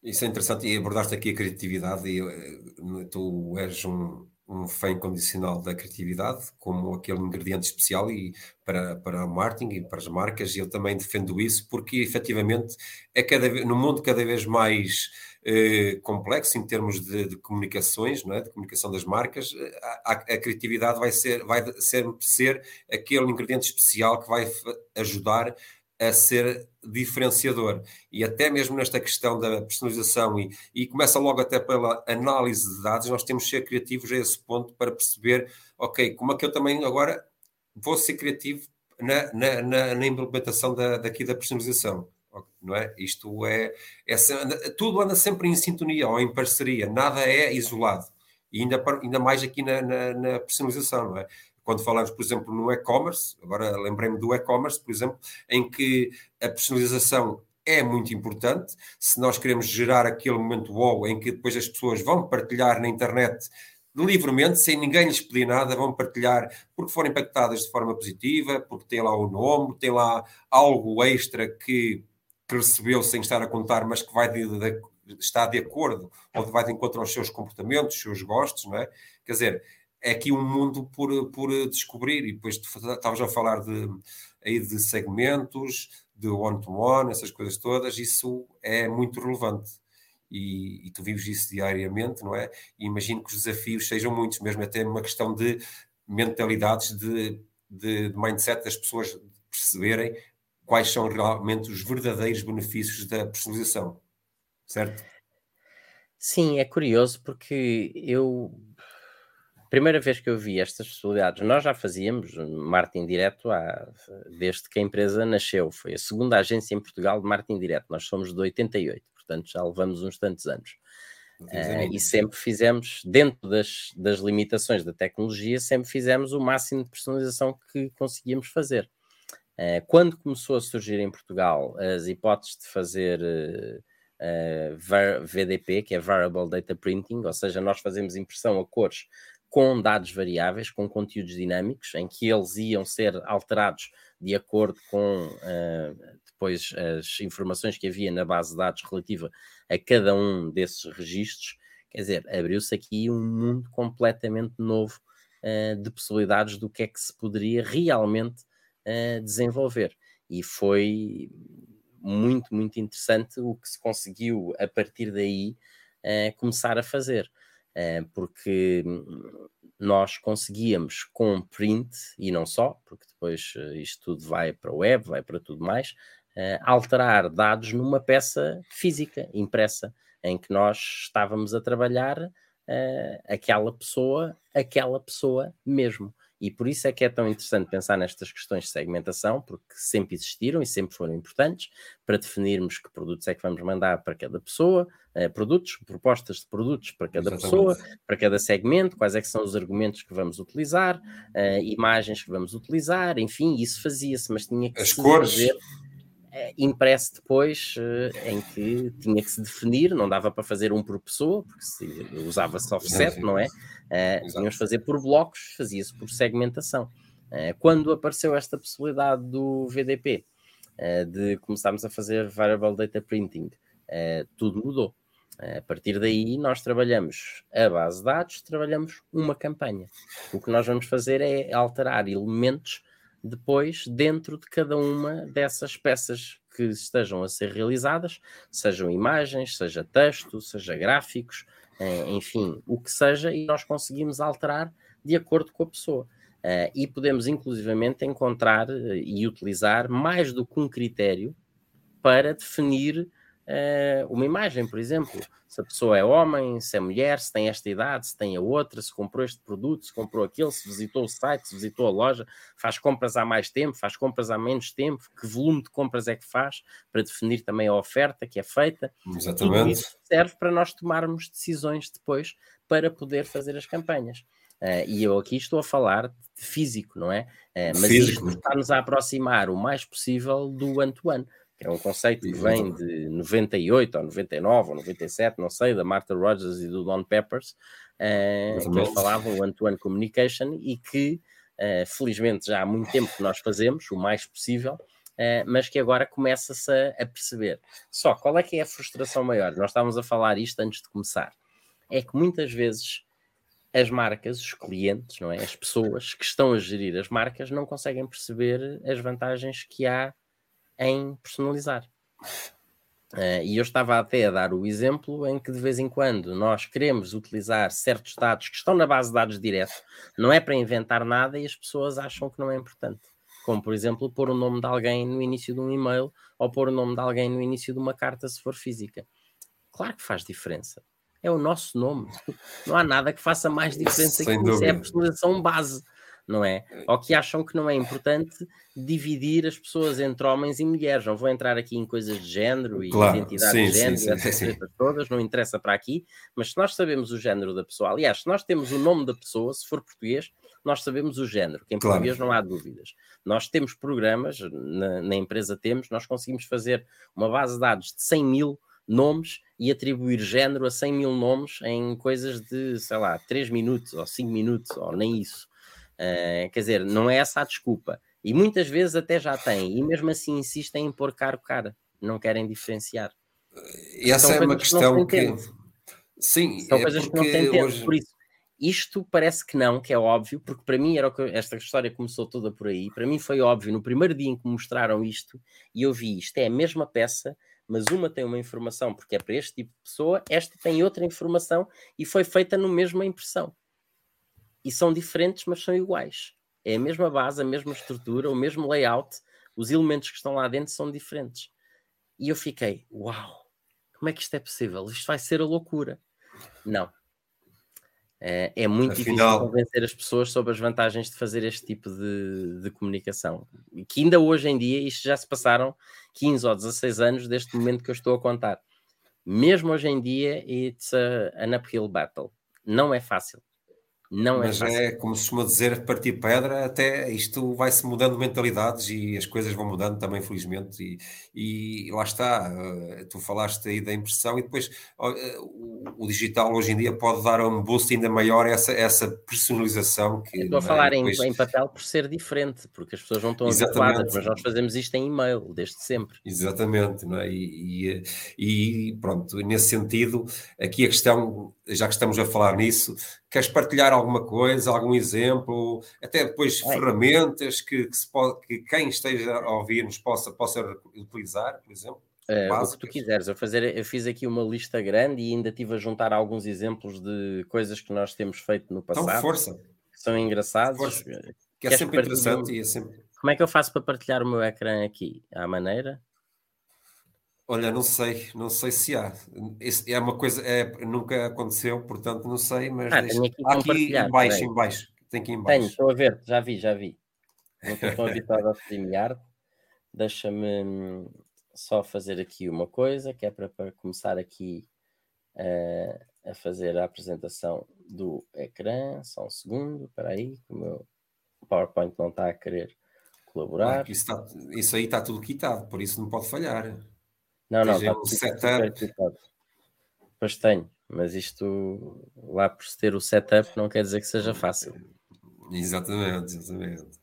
Isso é interessante e abordaste aqui a criatividade e tu és um, um fã incondicional da criatividade como aquele ingrediente especial e para, para o marketing e para as marcas e eu também defendo isso porque efetivamente é cada no mundo cada vez mais eh, complexo em termos de, de, comunicações, não é? de comunicação das marcas, a, a, criatividade vai ser vai sempre ser aquele ingrediente especial que vai ajudar a ser diferenciador. E até mesmo nesta questão da personalização, e, e começa logo até pela análise de dados, nós temos que ser criativos a esse ponto para perceber, ok, como é que eu também agora vou ser criativo na, na, na, na implementação da, daqui da personalização. Não é? Isto é, é, tudo anda sempre em sintonia ou em parceria, nada é isolado, e ainda, ainda mais aqui na, na, na personalização, não é? Quando falamos, por exemplo, no e-commerce, agora lembrei-me do e-commerce, por exemplo, em que a personalização é muito importante. Se nós queremos gerar aquele momento wow em que depois as pessoas vão partilhar na internet livremente, sem ninguém lhes pedir nada, vão partilhar porque foram impactadas de forma positiva, porque tem lá o nome, tem lá algo extra que, que recebeu sem estar a contar, mas que vai de, de, está de acordo ou vai de encontro aos seus comportamentos, os seus gostos, não é? Quer dizer, é aqui um mundo por, por descobrir. E depois estavas a falar de, aí de segmentos, de one-to-one, -one, essas coisas todas, isso é muito relevante. E, e, tu vives isso diariamente, não é? E imagino que os desafios sejam muitos, mesmo até uma questão de mentalidades, de, de, de mindset das pessoas perceberem quais são realmente os verdadeiros benefícios da personalização, certo? Sim, é curioso porque eu primeira vez que eu vi estas possibilidades, nós já fazíamos marketing direto há, desde que a empresa nasceu. Foi a segunda agência em Portugal de marketing direto. Nós somos de 88, portanto já levamos uns tantos anos. Uh, e sempre fizemos, dentro das, das limitações da tecnologia, sempre fizemos o máximo de personalização que conseguíamos fazer. Uh, quando começou a surgir em Portugal as hipóteses de fazer uh, VDP, que é Variable Data Printing, ou seja, nós fazemos impressão a cores com dados variáveis, com conteúdos dinâmicos, em que eles iam ser alterados de acordo com uh, depois as informações que havia na base de dados relativa a cada um desses registros. Quer dizer, abriu-se aqui um mundo completamente novo uh, de possibilidades do que é que se poderia realmente uh, desenvolver. E foi muito, muito interessante o que se conseguiu a partir daí começar a fazer. Eh, porque nós conseguíamos com print, e não só, porque depois eh, isto tudo vai para o web, vai para tudo mais, eh, alterar dados numa peça física, impressa, em que nós estávamos a trabalhar aquela pessoa, aquela pessoa mesmo. E por isso é que é tão interessante pensar nestas questões de segmentação, porque sempre existiram e sempre foram importantes para definirmos que produtos é que vamos mandar para cada pessoa, eh, produtos, propostas de produtos para cada Exatamente. pessoa, para cada segmento, quais é que são os argumentos que vamos utilizar, eh, imagens que vamos utilizar, enfim, isso fazia-se, mas tinha que As cores. fazer impresso depois, eh, em que tinha que se definir, não dava para fazer um por pessoa, porque usava-se offset, não é? Uh, tínhamos de fazer por blocos, fazia-se por segmentação. Uh, quando apareceu esta possibilidade do VDP, uh, de começarmos a fazer Variable Data Printing, tudo mudou. A partir daí, nós trabalhamos a base de dados, trabalhamos uma campanha. O que nós vamos fazer é alterar elementos depois dentro de cada uma dessas peças que estejam a ser realizadas, sejam imagens, seja texto, seja gráficos, eh, enfim, o que seja, e nós conseguimos alterar de acordo com a pessoa. Uh, e podemos inclusivamente encontrar uh, e utilizar mais do que um critério para definir uma imagem, por exemplo. Se a pessoa é homem, se é mulher, se tem esta idade, se tem a outra, se comprou este produto, se comprou aquele, se visitou o site, se visitou a loja, faz compras há mais tempo, faz compras há menos tempo, que volume de compras é que faz, para definir também a oferta que é feita. Exatamente. E isso serve para nós tomarmos decisões depois para poder fazer as campanhas. Uh, e eu aqui estou a falar de físico, não é? Uh, mas físico. isto está-nos a aproximar o mais possível do one-to-one. -one que é um conceito que vem de 98 ou 99 ou 97, não sei, da Martha Rogers e do Don Peppers, uh, que eu falava, o One-to-One Communication, e que uh, felizmente já há muito tempo que nós fazemos, o mais possível, uh, mas que agora começa-se a, a, perceber. Só qual é que é a frustração maior? Nós estávamos a falar isto antes de começar. É que muitas vezes as marcas, os clientes, não é? as pessoas que estão a gerir as marcas não conseguem perceber as vantagens que há em personalizar. Uh, e eu estava até a dar o exemplo em que de vez em quando nós queremos utilizar certos dados que estão na base de dados direto, não é para inventar nada e as pessoas acham que não é importante. Como, por exemplo, pôr o nome de alguém no início de um e-mail ou pôr o nome de alguém no início de uma carta, se for física. Claro que faz diferença. É o nosso nome. Não há nada que faça mais diferença Sem que isso. É a personalização base não é? Ou que acham que não é importante dividir as pessoas entre homens e mulheres. Não vou entrar aqui em coisas de género e claro, identidade sim, de género sim, essas sim, todas, não interessa para aqui, mas se nós sabemos o género da pessoa, aliás, se nós temos o nome da pessoa, se for português, nós sabemos o género, que em claro. português não há dúvidas. Nós temos programas, na, na empresa temos, nós conseguimos fazer uma base de dados de 100 mil nomes e atribuir género a 100 mil nomes em coisas de, sei lá, 3 minutos ou 5 minutos, ou nem isso. Uh, quer dizer, não é essa a desculpa. E muitas vezes até já têm, e mesmo assim insistem em pôr caro cara, não querem diferenciar. E essa é uma questão que. Sim, são é coisas que não têm tempo. Hoje... Por isso, isto parece que não, que é óbvio, porque para mim era o que esta história começou toda por aí. Para mim foi óbvio no primeiro dia em que mostraram isto e eu vi isto. É a mesma peça, mas uma tem uma informação porque é para este tipo de pessoa, esta tem outra informação e foi feita no mesma impressão e são diferentes, mas são iguais. É a mesma base, a mesma estrutura, o mesmo layout, os elementos que estão lá dentro são diferentes. E eu fiquei, uau, como é que isto é possível? Isto vai ser a loucura. Não. É, é muito Afinal... difícil convencer as pessoas sobre as vantagens de fazer este tipo de, de comunicação. E que ainda hoje em dia, isto já se passaram 15 ou 16 anos deste momento que eu estou a contar. Mesmo hoje em dia, it's a, an uphill battle. Não é fácil. Não é Mas é, é, como se costuma dizer, partir pedra, até isto vai-se mudando mentalidades e as coisas vão mudando também, felizmente. E, e lá está, eh, tu falaste aí da impressão, e depois eh, o, o, digital hoje em dia pode dar um boost ainda maior essa, essa personalização. Que, estou a é? falar é? depois... em, em, papel por ser diferente, porque as pessoas não estão habituadas, mas nós fazemos isto em e-mail, desde sempre. Exatamente, não é? e, e, e pronto, nesse sentido, aqui a questão, já que estamos a falar nisso Queres partilhar alguma coisa, algum exemplo, até depois é. ferramentas que, que, pode, que, quem esteja a ouvir-nos possa, possa utilizar, por exemplo? Uh, o que tu quiseres. Eu, fazer, eu fiz aqui uma lista grande e ainda estive a juntar alguns exemplos de coisas que nós temos feito no então, passado. Então, força. Que são engraçados. Força. Que é sempre interessante e é sempre... Como é que eu faço para partilhar o meu ecrã aqui? À maneira? Olha, não sei, não sei se há. Isso é uma coisa, é, nunca aconteceu, portanto não sei, mas ah, deixa... aqui, aqui em baixo, em baixo. Tem que ir em baixo. Tenho, estou a ver, já vi, já vi. Não estou habituado a StreamYard. Deixa-me só fazer aqui uma coisa, que é para, para começar aqui uh, a fazer a apresentação do ecrã. Só um segundo, espera aí, que o meu PowerPoint não está a querer colaborar. Ah, isso, está, isso aí está tudo quitado, por isso não pode falhar. Não, não, está um setup. Pois tenho, mas isto lá por ter o setup não quer dizer que seja fácil. Exatamente, exatamente.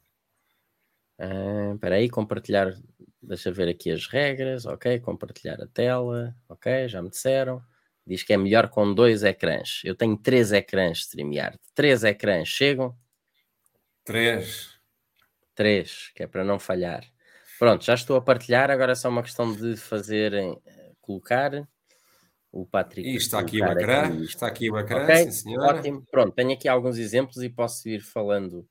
Ah, espera aí, compartilhar, deixa ver aqui as regras, ok, compartilhar a tela, ok, já me disseram. Diz que é melhor com dois ecrãs. Eu tenho três ecrãs StreamYard. Três ecrãs chegam? Três. Três, que é para não falhar. Pronto, já estou a partilhar, agora é só uma questão de fazerem, eh, colocar o Patrick. E está aqui o aqui. está aqui o ecrã, okay, sim senhora. Ótimo, pronto, tenho aqui alguns exemplos e posso ir falando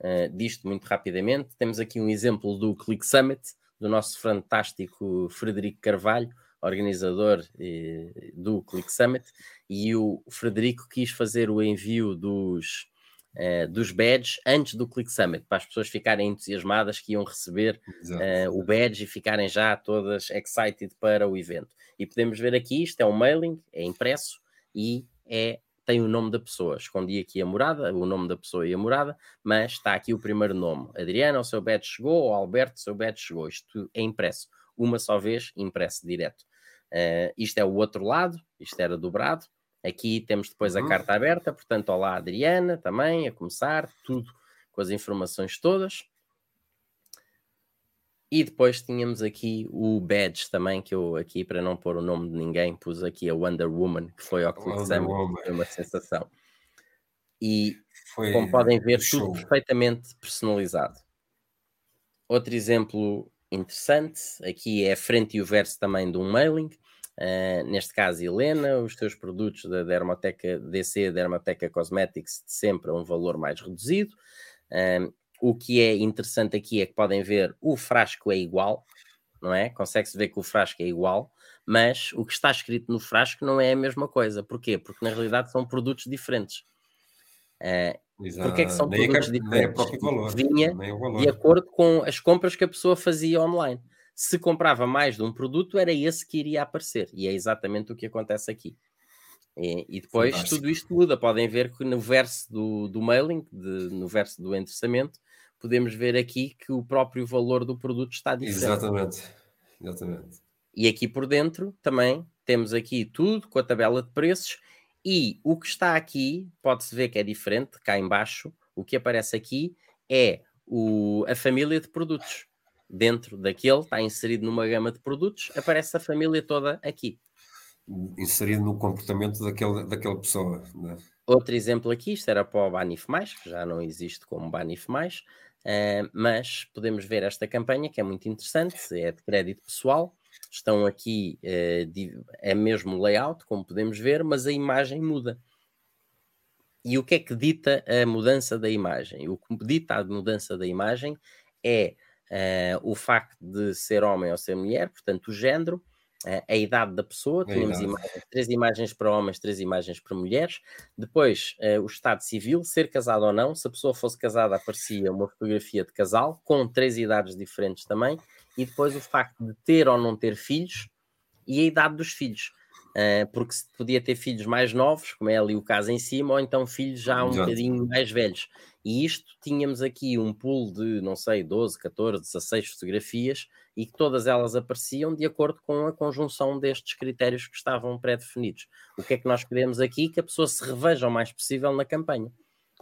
uh, disto muito rapidamente. Temos aqui um exemplo do Click Summit, do nosso fantástico Frederico Carvalho, organizador eh, do Click Summit, e o Frederico quis fazer o envio dos uh, dos badges antes do Click Summit, para as pessoas ficarem entusiasmadas que iam receber uh, o badge e ficarem já todas excited para o evento. E podemos ver aqui, isto é um mailing, é impresso e é tem o nome da pessoa. Escondi aqui a morada, o nome da pessoa e a morada, mas está aqui o primeiro nome. Adriana, o seu badge chegou, ou Alberto, o seu badge chegou. Isto é impresso. Uma só vez, impresso direto. Uh, isto é o outro lado, isto era dobrado, Aqui temos depois a uhum. carta aberta, portanto, olá Adriana também, a começar, tudo com as informações todas. E depois tínhamos aqui o badge também, que eu aqui, para não pôr o nome de ninguém, pus aqui a Wonder Woman, que foi ao Click foi uma sensação. E foi como podem ver, tudo perfeitamente personalizado. Outro exemplo interessante, aqui é a frente e o verso também de um mailing. Uh, neste caso, Helena, os teus produtos da Dermoteca DC, Dermoteca Cosmetics, de sempre a um valor mais reduzido. Uh, o que é interessante aqui é que podem ver o frasco é igual, não é? Consegue-se ver que o frasco é igual, mas o que está escrito no frasco não é a mesma coisa. Porquê? Porque na realidade são produtos diferentes. Uh, Porque é que são nem produtos diferentes? Nem é valor. Vinha valor. de acordo com as compras que a pessoa fazia online. Se comprava mais de um produto, era esse que iria aparecer. E é exatamente o que acontece aqui. E, e depois Fantástico. tudo isto muda. Podem ver que no verso do, do mailing, de, no verso do endereçamento, podemos ver aqui que o próprio valor do produto está diferente. Exatamente. Exatamente. E aqui por dentro também temos aqui tudo com a tabela de preços e o que está aqui, pode-se ver que é diferente, cá embaixo, o que aparece aqui é o, a família de produtos. Dentro daquele, está inserido numa gama de produtos, aparece a família toda aqui. Inserido no comportamento daquele, daquela pessoa. Né? Outro exemplo aqui, isto era para o Banif, que já não existe como Banif, uh, mas podemos ver esta campanha que é muito interessante, é de crédito pessoal, estão aqui, eh, é mesmo layout, como podemos ver, mas a imagem muda. E o que é que dita a mudança da imagem? O que dita a mudança da imagem é uh, o facto de ser homem ou ser mulher, portanto, o género, uh, a idade da pessoa. Tínhamos imagens, três imagens para homens, três imagens para mulheres. Depois, uh, o estado civil, ser casado ou não. Se a pessoa fosse casada, aparecia uma fotografia de casal, com três idades diferentes também e depois o facto de ter ou não ter filhos e a idade dos filhos. Uh, porque se podia ter filhos mais novos, como é ali o caso em cima, ou então filhos já um Exato. bocadinho mais velhos. E isto tínhamos aqui um pool de, não sei, 12, 14, 16 fotografias e que todas elas apareciam de acordo com a conjunção destes critérios que estavam pré-definidos. O que é que nós queremos aqui? Que a pessoa se reveja o mais possível na campanha.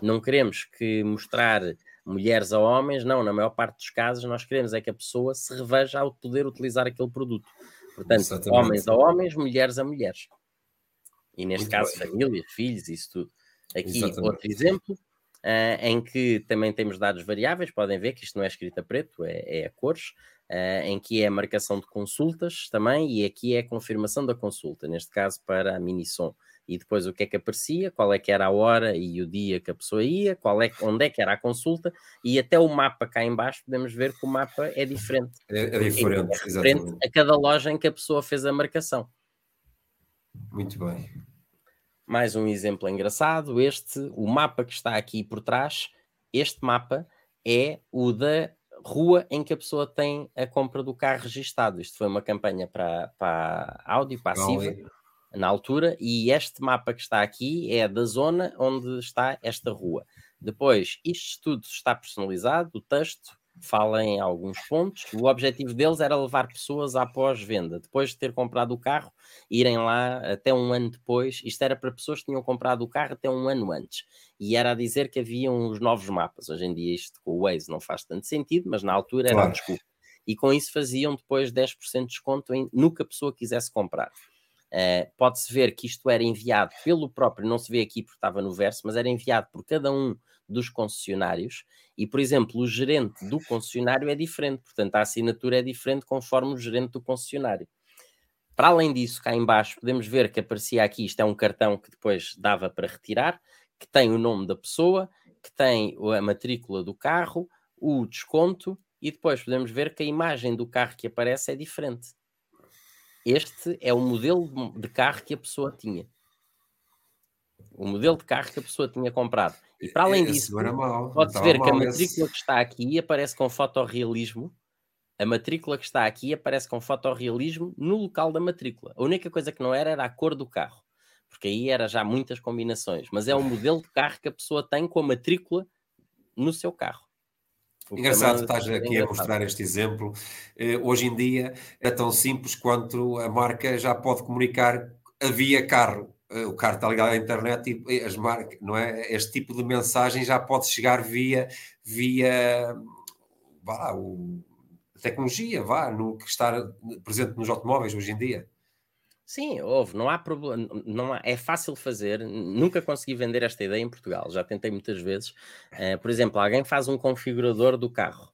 Não queremos que mostrar mulheres a homens, não, na maior parte dos casos nós queremos é que a pessoa se reveja ao poder utilizar aquele produto. Portanto, Exatamente. homens a homens, mulheres a mulheres. E neste Muito caso, bem. famílias, filhos, isso tudo. Aqui Exatamente. outro exemplo, uh, em que também temos dados variáveis, podem ver que isto não é escrito a preto, é, é a cores, uh, em que é a marcação de consultas também, e aqui é a confirmação da consulta, neste caso para a Minisom e depois o que é que aparecia, qual é que era a hora e o dia que a pessoa ia, qual é, onde é que era a consulta, e até o mapa cá embaixo podemos ver que o mapa é diferente. É, é diferente, é diferente a cada loja em que a pessoa fez a marcação. Muito bem. Mais um exemplo engraçado, este, o mapa que está aqui por trás, este mapa é o da rua em que a pessoa tem a compra do carro registado. Isto foi uma campanha para, para áudio passiva na altura, e este mapa que está aqui é da zona onde está esta rua. Depois, isto tudo está personalizado, o texto fala em alguns pontos. O objetivo deles era levar pessoas à pós-venda, depois de ter comprado o carro, irem lá até um ano depois. Isto era para pessoas que tinham comprado o carro até um ano antes. E era a dizer que haviam os novos mapas. Hoje em dia, isto com o Waze não faz tanto sentido, mas na altura era claro. desculpa. E com isso faziam depois 10% de desconto em, no que a pessoa quisesse comprar. Uh, Pode-se ver que isto era enviado pelo próprio, não se vê aqui porque estava no verso, mas era enviado por cada um dos concessionários e, por exemplo, o gerente do concessionário é diferente, portanto, a assinatura é diferente conforme o gerente do concessionário. Para além disso, cá embaixo podemos ver que aparecia aqui, isto é um cartão que depois dava para retirar, que tem o nome da pessoa, que tem a matrícula do carro, o desconto, e depois podemos ver que a imagem do carro que aparece é diferente. Este é o modelo de carro que a pessoa tinha. O modelo de carro que a pessoa tinha comprado. E para além disso, pode-se ver que a matrícula que está aqui aparece com fotorrealismo. A matrícula que está aqui aparece com fotorrealismo no local da matrícula. A única coisa que não era era a cor do carro, porque aí era já muitas combinações. Mas é o modelo de carro que a pessoa tem com a matrícula no seu carro. Engraçado, estás aqui a mostrar este exemplo. Eh, hoje em dia é tão simples quanto a marca já pode comunicar havia carro. o carro está ligado à internet e as marcas, não é? Este tipo de mensagem já pode chegar via, via vá, o, a tecnologia, vá, no que está presente nos automóveis hoje em dia. Sim, houve, não há problema, não há, é fácil fazer, nunca consegui vender esta ideia em Portugal, já tentei muitas vezes. Uh, por exemplo, alguém faz um configurador do carro,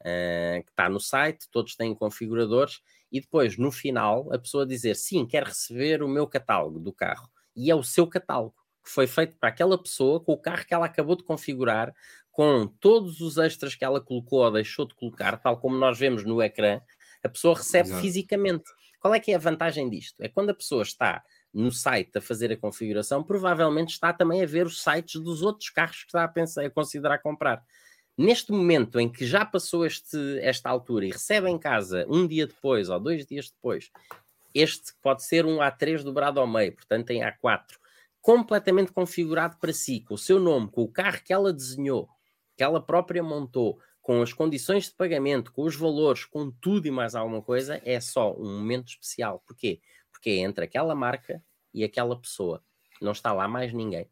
uh, que está no site, todos têm configuradores, e depois, no final, a pessoa dizer sim, quer receber o meu catálogo do carro, e é o seu catálogo, que foi feito para aquela pessoa com o carro que ela acabou de configurar, com todos os extras que ela colocou ou deixou de colocar, tal como nós vemos no ecrã, a pessoa recebe Exato. fisicamente. Qual é que é a vantagem disto? É quando a pessoa está no site a fazer a configuração, provavelmente está também a ver os sites dos outros carros que está a pensar, a considerar comprar. Neste momento em que já passou este, esta altura e recebe em casa um dia depois ou dois dias depois, este pode ser um A3 dobrado ao meio, portanto em A4, completamente configurado para si, com o seu nome, com o carro que ela desenhou, que ela própria montou, com as condições de pagamento, com os valores, com tudo e mais alguma coisa, é só um momento especial. Porquê? Porque é entre aquela marca e aquela pessoa. Não está lá mais ninguém.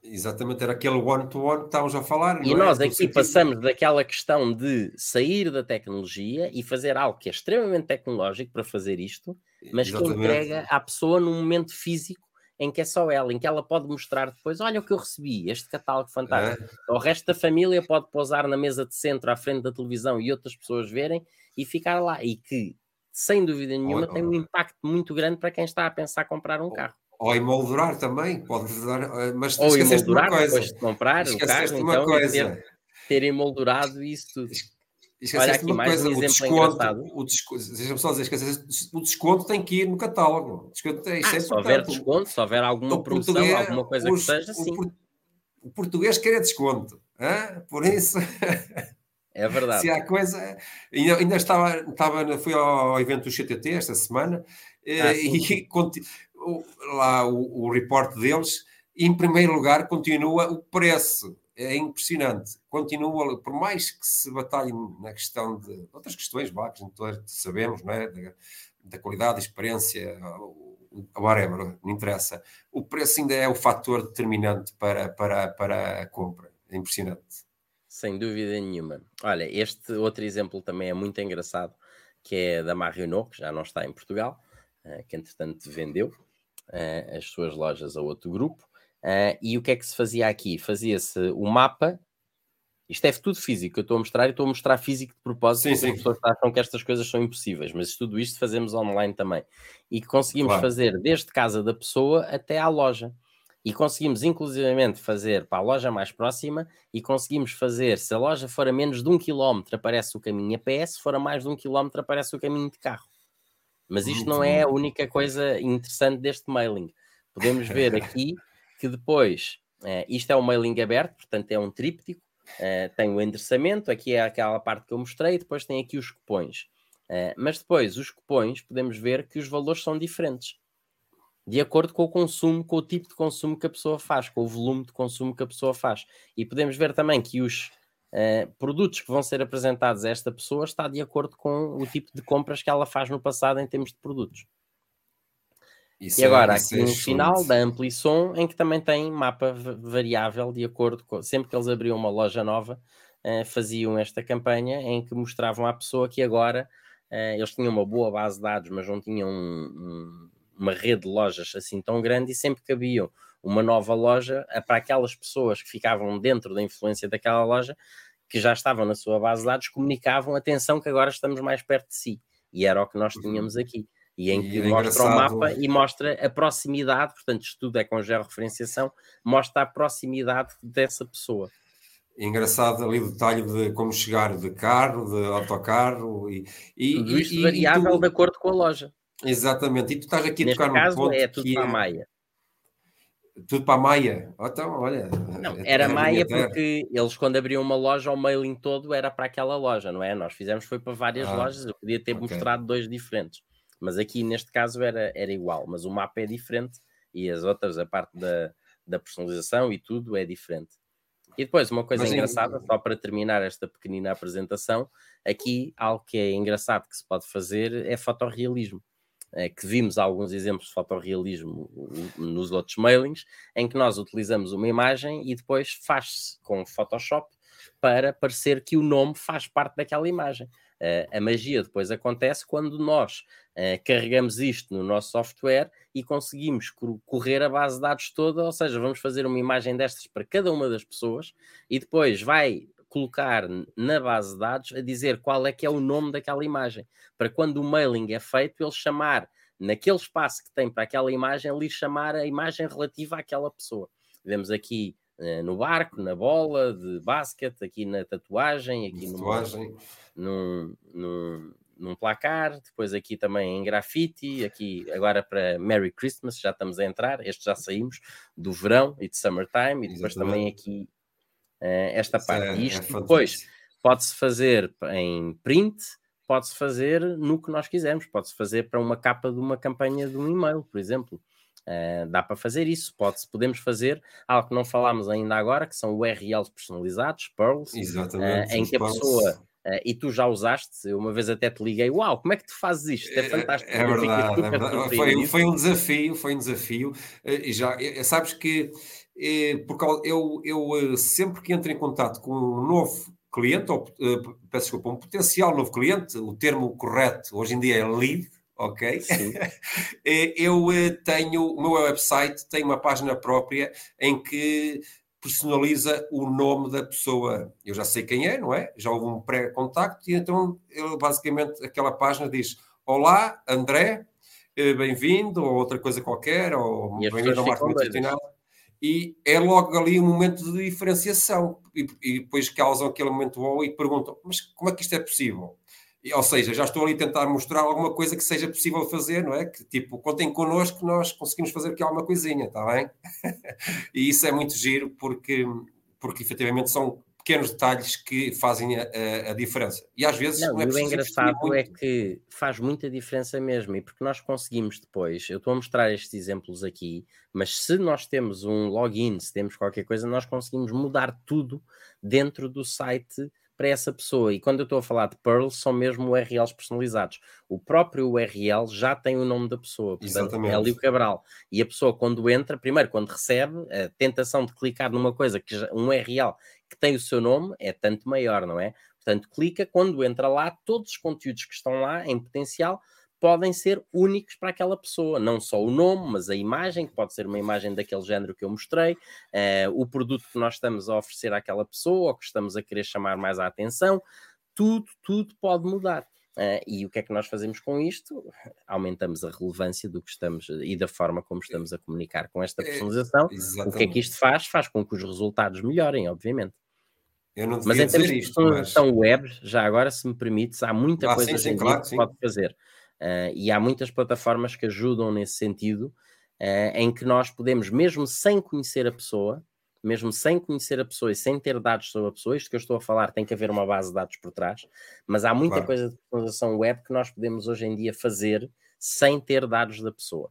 Exatamente, era aquele one-to-one que estávamos a falar. E é? nós aqui passamos daquela questão de sair da tecnologia e fazer algo que é extremamente tecnológico para fazer isto, mas Exatamente. que entrega à pessoa num momento físico em que é só ela, em que ela pode mostrar depois, olha o que eu recebi, este catálogo fantástico. É. O resto da família pode pousar na mesa de centro à frente da televisão e outras pessoas verem e ficar lá. E que, sem dúvida nenhuma, tem um impacto muito grande para quem está a pensar comprar um carro. Ou emoldurar também, pode dar, eh, mas ou emoldurar depois de comprar o carro, então, coisa. ter, ter emoldurado isso tudo. Olha aqui mais coisa, um exemplo desconto. O desconto, só dizer, o desconto tem que ir no catálogo. O desconto é, ah, é se houver desconto, se houver alguma o promoção, alguma coisa os, que seja, sim. O, português quer é desconto. Hein? Por isso... É verdade. Se há coisa... Ainda, ainda estava, estava... Fui ao evento do CTT esta semana eh, ah, e lá o, o report deles, em primeiro lugar, continua o preço é impressionante. Continua, por mais que se batalhe na questão de outras questões, vá, que sabemos, não é? Da, da qualidade, da experiência, whatever, não interessa. O preço ainda é o fator determinante para, para, para a compra. É impressionante. Sem dúvida nenhuma. Olha, este outro exemplo também é muito engraçado, que é da Marionot, que já não está em Portugal, eh, que entretanto vendeu eh, as suas lojas a outro grupo. Uh, e o que é que se fazia aqui? Fazia-se o mapa. Isto é tudo físico, eu estou a mostrar e estou a mostrar físico de propósito, sim, sim. as pessoas acham que estas coisas são impossíveis, mas tudo isto fazemos online também. E conseguimos claro. fazer desde casa da pessoa até à loja. E conseguimos inclusivamente fazer para a loja mais próxima e conseguimos fazer, se a loja for a menos de um quilómetro, aparece o caminho a pé, se for a mais de um quilómetro, aparece o caminho de carro. Mas isto não é a única coisa interessante deste mailing. Podemos ver aqui que depois, uh, isto é um mailing aberto, portanto é um tríptico, uh, tem o endereçamento, aqui é aquela parte que eu mostrei, depois tem aqui os cupões. Uh, mas depois, os cupões, podemos ver que os valores são diferentes, de acordo com o consumo, com o tipo de consumo que a pessoa faz, com o volume de consumo que a pessoa faz. E podemos ver também que os produtos que vão ser apresentados a esta pessoa está de acordo com o tipo de compras que ela faz no passado em termos de produtos. Isso e agora, é, aqui no final da Amplisson, em que também tem mapa variável de acordo com. Sempre que eles abriam uma loja nova, uh, faziam esta campanha em que mostravam à pessoa que agora uh, eles tinham uma boa base de dados, mas não tinham um, um, uma rede de lojas assim tão grande, e sempre que haviam uma nova loja, eh, para aquelas pessoas que ficavam dentro da influência daquela loja, que já estavam na sua base de dados, comunicavam: atenção, que agora estamos mais perto de si. E era o que nós uhum. tínhamos aqui e em que e é mostra o mapa e mostra a proximidade, portanto, isto tudo é com georreferenciação, mostra a proximidade dessa pessoa. Engraçado ali o detalhe de como chegar de carro, de autocarro e, e tudo isto e, variável tu... de acordo com a loja. Exatamente, e tu estás aqui a tocar caso, no ponto é tudo para a é Maia. Tudo para a Maia. Então, olha. Não, é era Maia porque eles, quando abriam uma loja, o mailing todo era para aquela loja, não é? Nós fizemos foi para várias ah, lojas, eu podia ter okay. mostrado dois diferentes. Mas aqui neste caso era, era igual, mas o mapa é diferente e as outras, a parte da, da personalização e tudo é diferente. E depois, uma coisa mas, engraçada, só para terminar esta pequenina apresentação, aqui algo que é engraçado que se pode fazer é fotorrealismo. é, que vimos alguns exemplos de fotorrealismo nos outros mailings, em que nós utilizamos uma imagem e depois faz-se com Photoshop para parecer que o nome faz parte daquela imagem. A magia depois acontece quando nós uh, carregamos isto no nosso software e conseguimos correr a base de dados toda, ou seja, vamos fazer uma imagem destas para cada uma das pessoas e depois vai colocar na base de dados a dizer qual é que é o nome daquela imagem, para quando o mailing é feito, ele chamar naquele espaço que tem para aquela imagem, lhe chamar a imagem relativa àquela pessoa. Vemos aqui no barco, na bola de basquete, aqui na tatuagem, aqui no tatuagem num, num, num placar, depois aqui também em grafite, aqui agora para Merry Christmas, já estamos a entrar, este já saímos do verão e de summertime, e depois Exatamente. também aqui uh, esta Isso parte. É, e isto é depois pode-se fazer em print, pode-se fazer no que nós quisermos, pode-se fazer para uma capa de uma campanha de um e-mail, por exemplo. Uh, dá para fazer isso, pode podemos fazer algo que não falámos ainda agora, que são URLs personalizados, Pearls, uh, em que a pessoa Uh, e tu já usaste, uma vez até te liguei, uau, como é que tu fazes isto? É, é fantástico. É, é verdade, é verdade. Foi, foi, um desafio, foi um desafio. Uh, já, sabes que uh, porque eu, eu sempre que entro em contato com um novo cliente, ou peço desculpa, um potencial novo cliente, o termo correto hoje em dia é lead, ok? eu tenho, o meu website tem uma página própria em que personaliza o nome da pessoa. Eu já sei quem é, não é? Já houve um pré-contacto e então eu, basicamente aquela página diz Olá, André, eh, bem-vindo, ou outra coisa qualquer, ou bem-vindo ao marketing institucional. E é logo ali um momento de diferenciação. E, e depois causam aquele momento bom e perguntam: mas como é que isto é possível? Ou seja, já estou ali a tentar mostrar alguma coisa que seja possível fazer, não é? Que tipo, contem connosco que nós conseguimos fazer aqui alguma coisinha, está bem? e isso é muito giro porque, porque efetivamente são pequenos detalhes que fazem a, a, a diferença. E às vezes não, não é o engraçado é que faz muita diferença mesmo, e porque nós conseguimos depois, eu estou a mostrar estes exemplos aqui, mas se nós temos um login, se temos qualquer coisa, nós conseguimos mudar tudo dentro do site para essa pessoa. E quando eu estou a falar de Perl, são mesmo URLs personalizados. O próprio URL já tem o nome da pessoa, portanto, Exatamente. é ali o Cabral. E a pessoa, quando entra, primeiro, quando recebe, a tentação de clicar numa coisa, que já, um URL que tem o seu nome, é tanto maior, não é? Portanto, clica, quando entra lá, todos os conteúdos que estão lá em potencial podem ser únicos para aquela pessoa, não só o nome, mas a imagem, que pode ser uma imagem daquele género que eu mostrei, uh, o produto que nós estamos a oferecer àquela pessoa, ou que estamos a querer chamar mais a atenção, tudo, tudo pode mudar. Uh, e o que é que nós fazemos com isto? Aumentamos a relevância do que estamos e da forma como estamos a comunicar com esta é, personalização. É, o que é que isto faz? Faz com que os resultados melhorem, obviamente. mas em termos de personalização mas... web, já agora, se me permites, há muita ah, coisa sim, sim, claro, que se pode fazer. Uh, e há muitas plataformas que ajudam nesse sentido, uh, em que nós podemos, mesmo sem conhecer a pessoa, mesmo sem conhecer a pessoa e sem ter dados sobre a pessoa, isto que eu estou a falar tem que haver uma base de dados por trás, mas há muita claro. coisa de personalização web que nós podemos hoje em dia fazer sem ter dados da pessoa.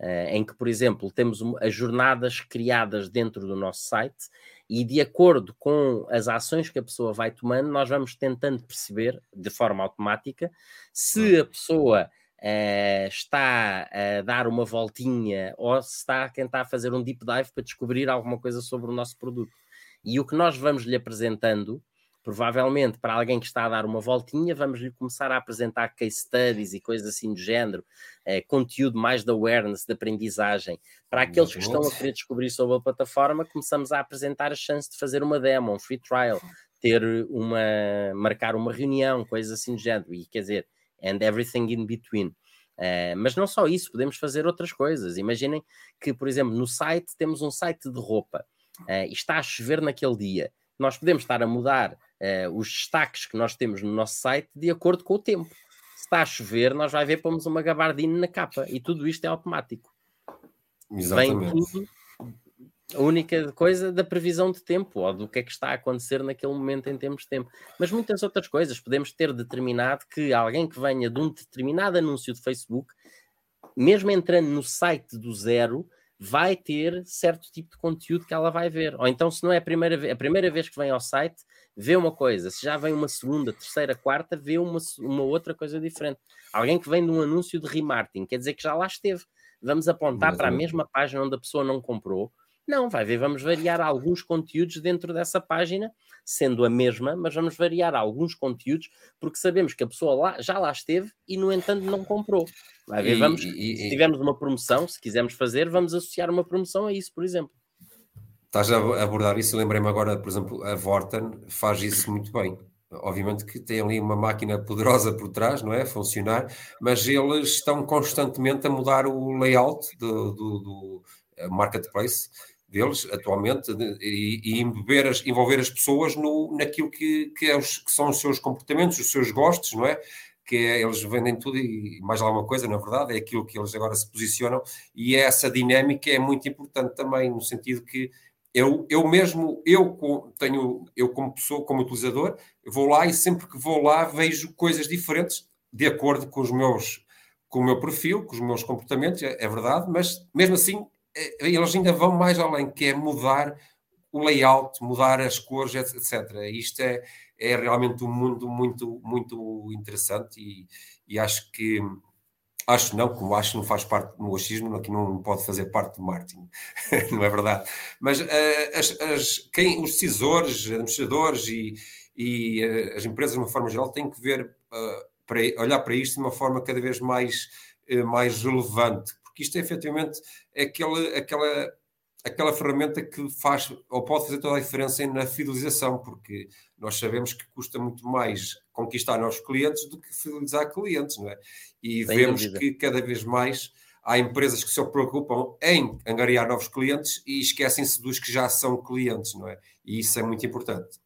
Uh, em que, por exemplo, temos as jornadas criadas dentro do nosso site e de acordo com as ações que a pessoa vai tomando, nós vamos tentando perceber de forma automática se a pessoa uh, está a dar uma voltinha ou se está a tentar fazer um deep dive para descobrir alguma coisa sobre o nosso produto. E o que nós vamos lhe apresentando provavelmente para alguém que está a dar uma voltinha, vamos lhe começar a apresentar case studies e coisas assim do género, eh, conteúdo mais de awareness, de aprendizagem. Para aqueles que estão a querer descobrir sobre a plataforma, começamos a apresentar a chance de fazer uma demo, um free trial, ter uma, marcar uma reunião, coisas assim do género, e quer dizer, and everything in between. Uh, mas não só isso, podemos fazer outras coisas. Imaginem que, por exemplo, no site temos um site de roupa uh, e está a chover naquele dia. Nós podemos estar a mudar uh, os destaques que nós temos no nosso site de acordo com o tempo. Se está a chover, nós vai ver, pomos uma gabardina na capa e tudo isto é automático. Exatamente. Vem tudo, a única coisa da previsão de tempo ou do que é que está a acontecer naquele momento em termos de tempo. Mas muitas outras coisas. Podemos ter determinado que alguém que venha de um determinado anúncio de Facebook, mesmo entrando no site do zero, vai ter certo tipo de conteúdo que ela vai ver. Ou então, se não é a primeira vez, a primeira vez que vem ao site, vê uma coisa. Se já vem uma segunda, terceira, quarta, vê uma, uma outra coisa diferente. Alguém que vem de um anúncio de remarketing, quer dizer que já lá esteve. Vamos apontar para a mesma página onde a pessoa não comprou. Não, vai ver, vamos variar alguns conteúdos dentro dessa página, sendo a mesma, mas vamos variar alguns conteúdos, porque sabemos que a pessoa lá, já lá esteve e, no entanto, não comprou. Vai ver, vamos, e, e, se tivermos uma promoção, se quisermos fazer, vamos associar uma promoção a isso, por exemplo. Estás a abordar isso, lembrei-me agora, por exemplo, a Vorten faz isso muito bem. Obviamente que tem ali uma máquina poderosa por trás, não é? Funcionar, mas eles estão constantemente a mudar o layout do, do, do eh, marketplace deles atualmente e, e envolver, as, envolver as pessoas no, naquilo que, que, é os, que são os seus comportamentos, os seus gostos, não é? que é, eles vendem tudo e mais alguma coisa, na verdade, é aquilo que eles agora se posicionam, e essa dinâmica é muito importante também, no sentido que eu, eu mesmo, eu tenho, eu como pessoa, como utilizador, vou lá e sempre que vou lá vejo coisas diferentes de acordo com os meus, com o meu perfil, com os meus comportamentos, é, é verdade, mas mesmo assim é, eles ainda vão mais além, que é mudar o layout, mudar as cores, etc. Isto é, é realmente um mundo muito, muito interessante e, e acho que Acho não, como acho não faz parte do achismo, aqui não pode fazer parte do marketing, não é verdade? Mas uh, as, as, quem, os decisores, administradores e, e uh, as empresas, de uma forma geral, têm que ver, uh, para, olhar para isto de uma forma cada vez mais, mais relevante, porque isto é efetivamente aquele, aquela aquela ferramenta que faz ou pode fazer toda a diferença na fidelização, porque nós sabemos que custa muito mais conquistar novos clientes do que fidelizar clientes, não é? E Sem vemos dúvida. que cada vez mais há empresas que se preocupam em angariar novos clientes e esquecem-se dos que já são clientes, não é? E isso é muito importante.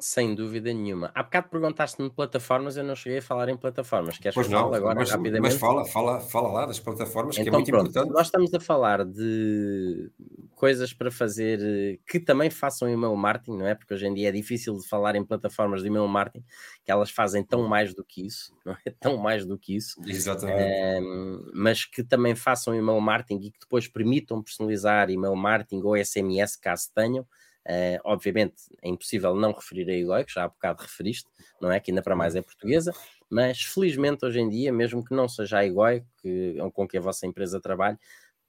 Sem dúvida nenhuma. Há bocado perguntaste-me plataformas, eu não cheguei a falar em plataformas. Queres pois não, agora mas, rapidamente? Mas fala, fala, fala lá das plataformas, então, que é então muito pronto, importante. Nós estamos a falar de coisas para fazer eh, que também façam email marketing, não é? Porque hoje em dia é difícil de falar em plataformas de email marketing que elas fazem tão mais do que isso, não é? Tão mais do que isso. Exatamente. É, mas que também façam email marketing e que depois permitam personalizar email marketing ou SMS caso tenham Uh, obviamente é impossível não referir a Igoi, que já há bocado referiste, não é? Que ainda para mais é portuguesa, mas felizmente hoje em dia, mesmo que não seja a Igoi, que, com que a vossa empresa trabalhe,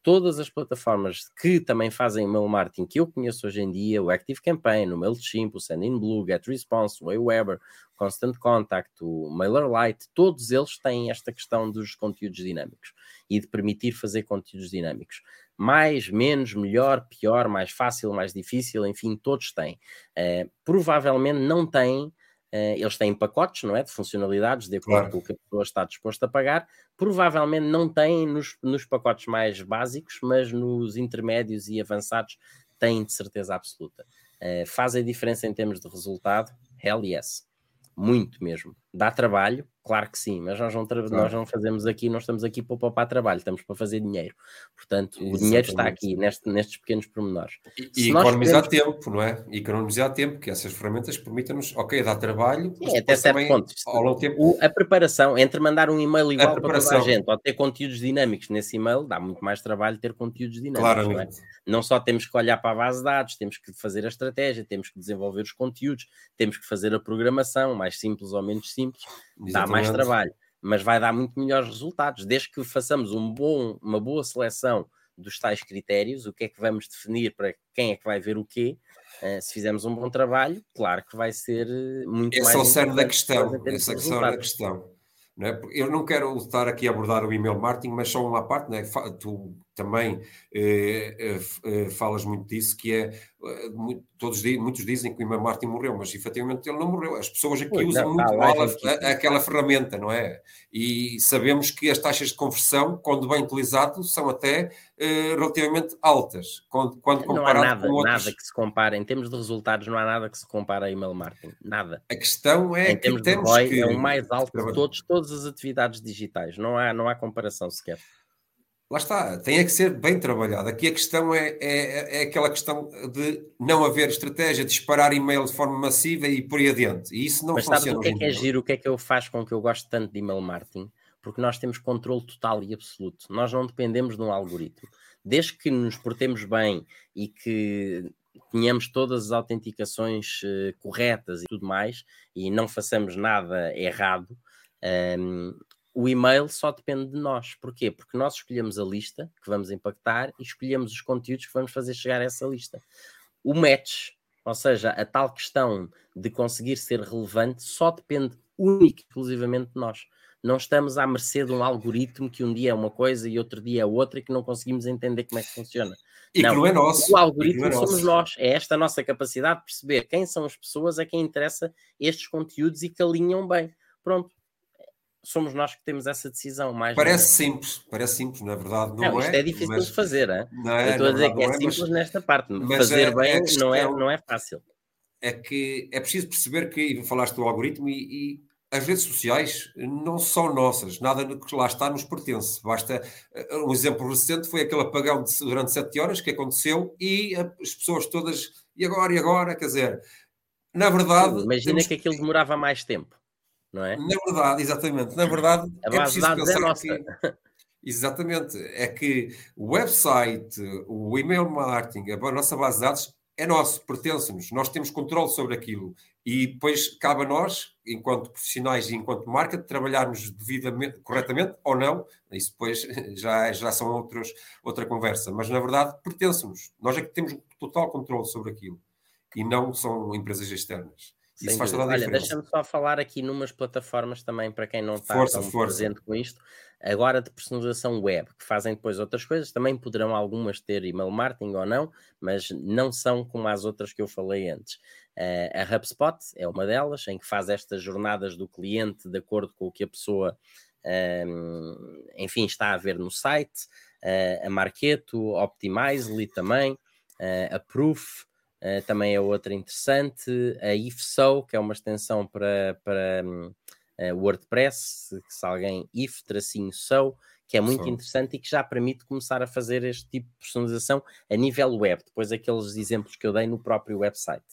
todas as plataformas que também fazem email marketing que eu conheço hoje em dia, o Active Campaign, o MailChimp, o SendinBlue, GetResponse, o Aweber, Constant Contact, o MailerLite, todos eles têm esta questão dos conteúdos dinâmicos e de permitir fazer conteúdos dinâmicos mais, menos, melhor, pior, mais fácil, mais difícil, enfim, todos têm. Uh, provavelmente não têm, uh, eles têm pacotes, não é? De funcionalidades, de acordo claro. com o que a pessoa está disposta a pagar. Provavelmente não têm nos, nos pacotes mais básicos, mas nos intermédios e avançados têm de certeza absoluta. Uh, fazem diferença em termos de resultado? Hell yes. Muito mesmo. Dá trabalho, Claro que sim, mas nós não, claro. nós não fazemos aqui, não estamos aqui para poupar trabalho, estamos para fazer dinheiro. Portanto, Exatamente. o dinheiro está aqui neste, nestes pequenos pormenores. E, e economizar podemos... tempo, não é? E economizar tempo, que essas ferramentas permitem-nos, ok, dá trabalho, sim, até certo também, ponto. Ao longo tempo... A preparação, entre mandar um e-mail igual para toda a gente ou ter conteúdos dinâmicos nesse e-mail, dá muito mais trabalho ter conteúdos dinâmicos. Não, é? não só temos que olhar para a base de dados, temos que fazer a estratégia, temos que desenvolver os conteúdos, temos que fazer a programação, mais simples ou menos simples, Exatamente. dá mais trabalho mas vai dar muito melhores resultados, desde que façamos um bom, uma boa seleção dos tais critérios, o que é que vamos definir para quem é que vai ver o quê. Uh, se fizermos um bom trabalho, claro que vai ser eh, muito Esse mais. Esse é o cerne da questão. Esse é o cerne da questão. Não é? Eu não quero estar aqui a abordar o email marketing, mas só uma parte, é? tu também eh, eh, eh, falas muito disso, que é, eh, todos, muitos dizem que o email marketing morreu, mas efetivamente ele não morreu. As pessoas aqui usam não, muito mal a, a, aquela ferramenta, não é? E sabemos que as taxas de conversão, quando bem utilizado, são até eh, relativamente altas, quando, quando comparado não há nada, outros... nada que se compare, em termos de resultados, não há nada que se compare a email marketing, nada. A questão é em que temos ROI, que... É o mais alto de todos, todas as atividades digitais, não há, não há comparação sequer. Lá está, tem é que ser bem trabalhado. Aqui a questão é, é, é, aquela questão de não haver estratégia, de disparar e-mail de forma massiva e por aí adiante. E isso não Mas funciona. Mas o que é que é giro, o que é que eu faço com que eu gosto tanto de e-mail marketing? porque nós temos controle total e absoluto. Nós não dependemos de um algoritmo. Desde que nos portemos bem e que tenhamos todas as autenticações uh, corretas e tudo mais, e não façamos nada errado, um, o e-mail só depende de nós. Porquê? Porque nós escolhemos a lista que vamos impactar e escolhemos os conteúdos que vamos fazer chegar a essa lista. O match, ou seja, a tal questão de conseguir ser relevante, só depende única e exclusivamente de nós. Não estamos à mercê de um algoritmo que um dia é uma coisa e outro dia é outra e que não conseguimos entender como é que funciona. E não, que não é nosso. O algoritmo é somos nós. É esta a nossa capacidade de perceber quem são as pessoas a quem interessa estes conteúdos e que alinham bem. Pronto. Somos nós que temos essa decisão. Mais parece simples, parece simples, na verdade. Não, não é, isto é difícil mas... de fazer. Hein? Não é, Eu estou a dizer que é, é simples mas... nesta parte. Mas fazer é, bem questão... não, é, não é fácil. É que é preciso perceber que, e falaste do algoritmo, e, e as redes sociais não são nossas, nada que lá está nos pertence. Basta eh, um exemplo recente foi aquele apagão de, durante sete horas que aconteceu e as pessoas todas, e agora, e agora, quer dizer, na verdade. Sim, imagina que aquilo demorava mais tempo, não é? Na verdade, exatamente, na verdade, a é base preciso pensar é nossa. Que, exatamente, é que o website, o email marketing, a nossa base de dados é nosso, pertence-nos, nós temos controle sobre aquilo. E depois cabe a nós, enquanto profissionais e enquanto marca, trabalharmos devidamente, corretamente ou não, isso depois já, já são outros, outra conversa, mas na verdade pertence-nos, nós é que temos total controle sobre aquilo. E não são empresas externas. Isso faz toda a Olha, deixa-me só falar aqui numas plataformas também para quem não está força, tão força. presente com isto. Agora de personalização web, que fazem depois outras coisas, também poderão algumas ter email marketing ou não, mas não são como as outras que eu falei antes. Uh, a HubSpot é uma delas, em que faz estas jornadas do cliente de acordo com o que a pessoa, um, enfim, está a ver no site. Uh, a Marketo, Optimizely também, uh, a Proof, Uh, também é outra interessante. A IFSO, que é uma extensão para, para uh, WordPress, que se alguém if-so, que é muito interessante e que já permite começar a fazer este tipo de personalização a nível web, depois aqueles exemplos que eu dei no próprio website.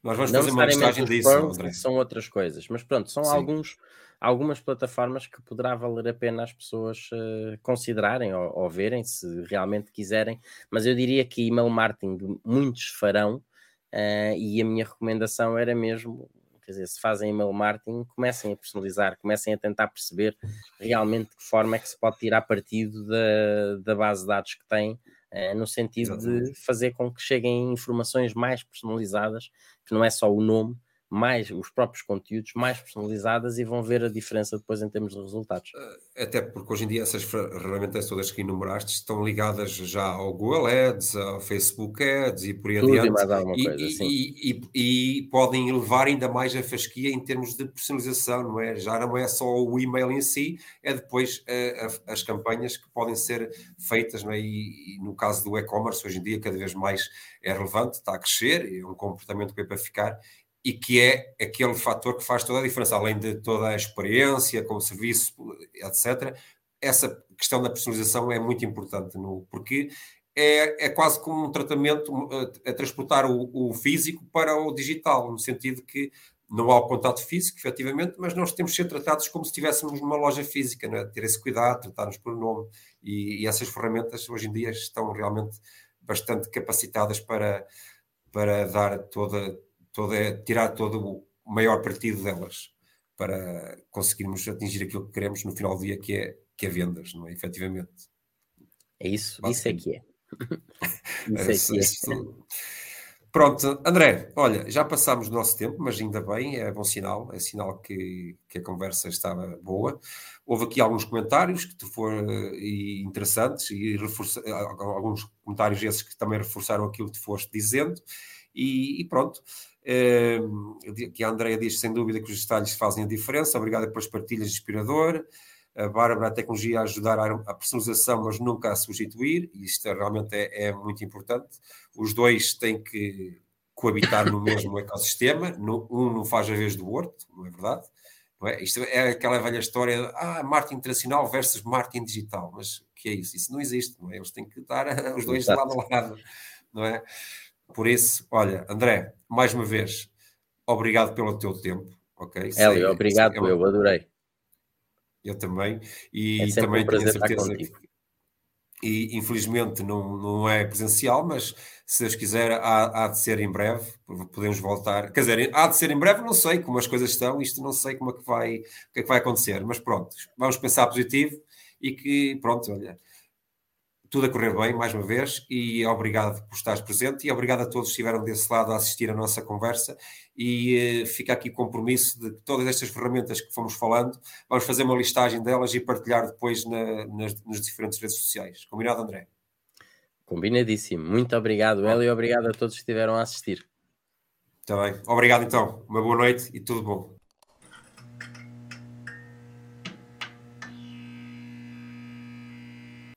Nós vamos Não fazer uma listagem disso, André. São outras coisas, mas pronto, são Sim. alguns algumas plataformas que poderá valer a pena as pessoas uh, considerarem ou, ou, verem se realmente quiserem, mas eu diria que email marketing muitos farão uh, e a minha recomendação era mesmo, quer dizer, se fazem email marketing, comecem a personalizar, comecem a tentar perceber realmente de que forma é que se pode tirar partido da, da base de dados que têm Uh, no sentido de fazer com que cheguem informações mais personalizadas, que não é só o nome, mais os próprios conteúdos mais personalizadas e vão ver a diferença depois em termos de resultados. Eh, até porque hoje em dia essas ferramentas todas que enumeraste estão ligadas já ao Google Ads, ao Facebook Ads e por aí Tudo adiante. E, mais alguma coisa, e, e, e, podem elevar ainda mais a fasquia em termos de personalização, não é? Já não é só o e-mail em si, é depois uh, as campanhas que podem ser feitas, não é? E, no caso do e-commerce, hoje em dia cada vez mais é relevante, está a crescer, é um comportamento que é para ficar e que é aquele fator que faz toda a diferença, além de toda a experiência com o serviço, etc. Essa questão da personalização é muito importante, no, porque é, é quase como um tratamento a, a transportar o, o, físico para o digital, no sentido que não há o contato físico, efetivamente, mas nós temos de ser tratados como se estivéssemos numa loja física, é? ter esse cuidado, tratar-nos por nome, e, e essas ferramentas hoje em dia estão realmente bastante capacitadas para, para dar toda toda, tirar todo o maior partido delas para conseguirmos atingir aquilo que queremos no final do dia, que é, que é vendas, não é? Efetivamente. É isso, isso é que é. isso é que é. Pronto, André, olha, já passámos o nosso tempo, mas ainda bem, é bom sinal, é sinal que, que a conversa estava boa. Houve aqui alguns comentários que foram e interessantes e reforça, alguns comentários esses que também reforçaram aquilo que tu foste dizendo. E, e pronto, que a Andrea diz sem dúvida que os detalhes fazem a diferença. Obrigada pelas partilhas inspiradoras. A Bárbara, a tecnologia a ajudar a personalização, mas nunca a substituir, e isto é, realmente é, é, muito importante. Os dois têm que coabitar no mesmo ecossistema, um não faz a vez do outro, não é verdade? Não é? Isto é aquela velha história de ah, marketing tradicional versus marketing digital, mas o que é isso? Isso não existe, não é? Eles têm que estar os dois Exato. lado a lado, não é? Por isso, olha, André, mais uma vez, obrigado pelo teu tempo, ok? Hélio, obrigado, é uma... eu adorei. Eu também. E é também um tenho certeza que. E infelizmente não, não é presencial, mas se Deus quiser, há, há de ser em breve. Podemos voltar. Quer dizer, há de ser em breve, não sei como as coisas estão, isto não sei como é que vai, o que é que vai acontecer, mas pronto, vamos pensar positivo e que, pronto, olha, tudo a correr bem, mais uma vez, e obrigado por estares presente e obrigado a todos que estiveram desse lado a assistir a nossa conversa. E uh, fica aqui o compromisso de que todas estas ferramentas que fomos falando, vamos fazer uma listagem delas e partilhar depois na, nas, nas diferentes redes sociais. Combinado, André? Combinadíssimo. Muito obrigado, Hélio, e obrigado a todos que estiveram a assistir. Está bem. Obrigado, então. Uma boa noite e tudo bom.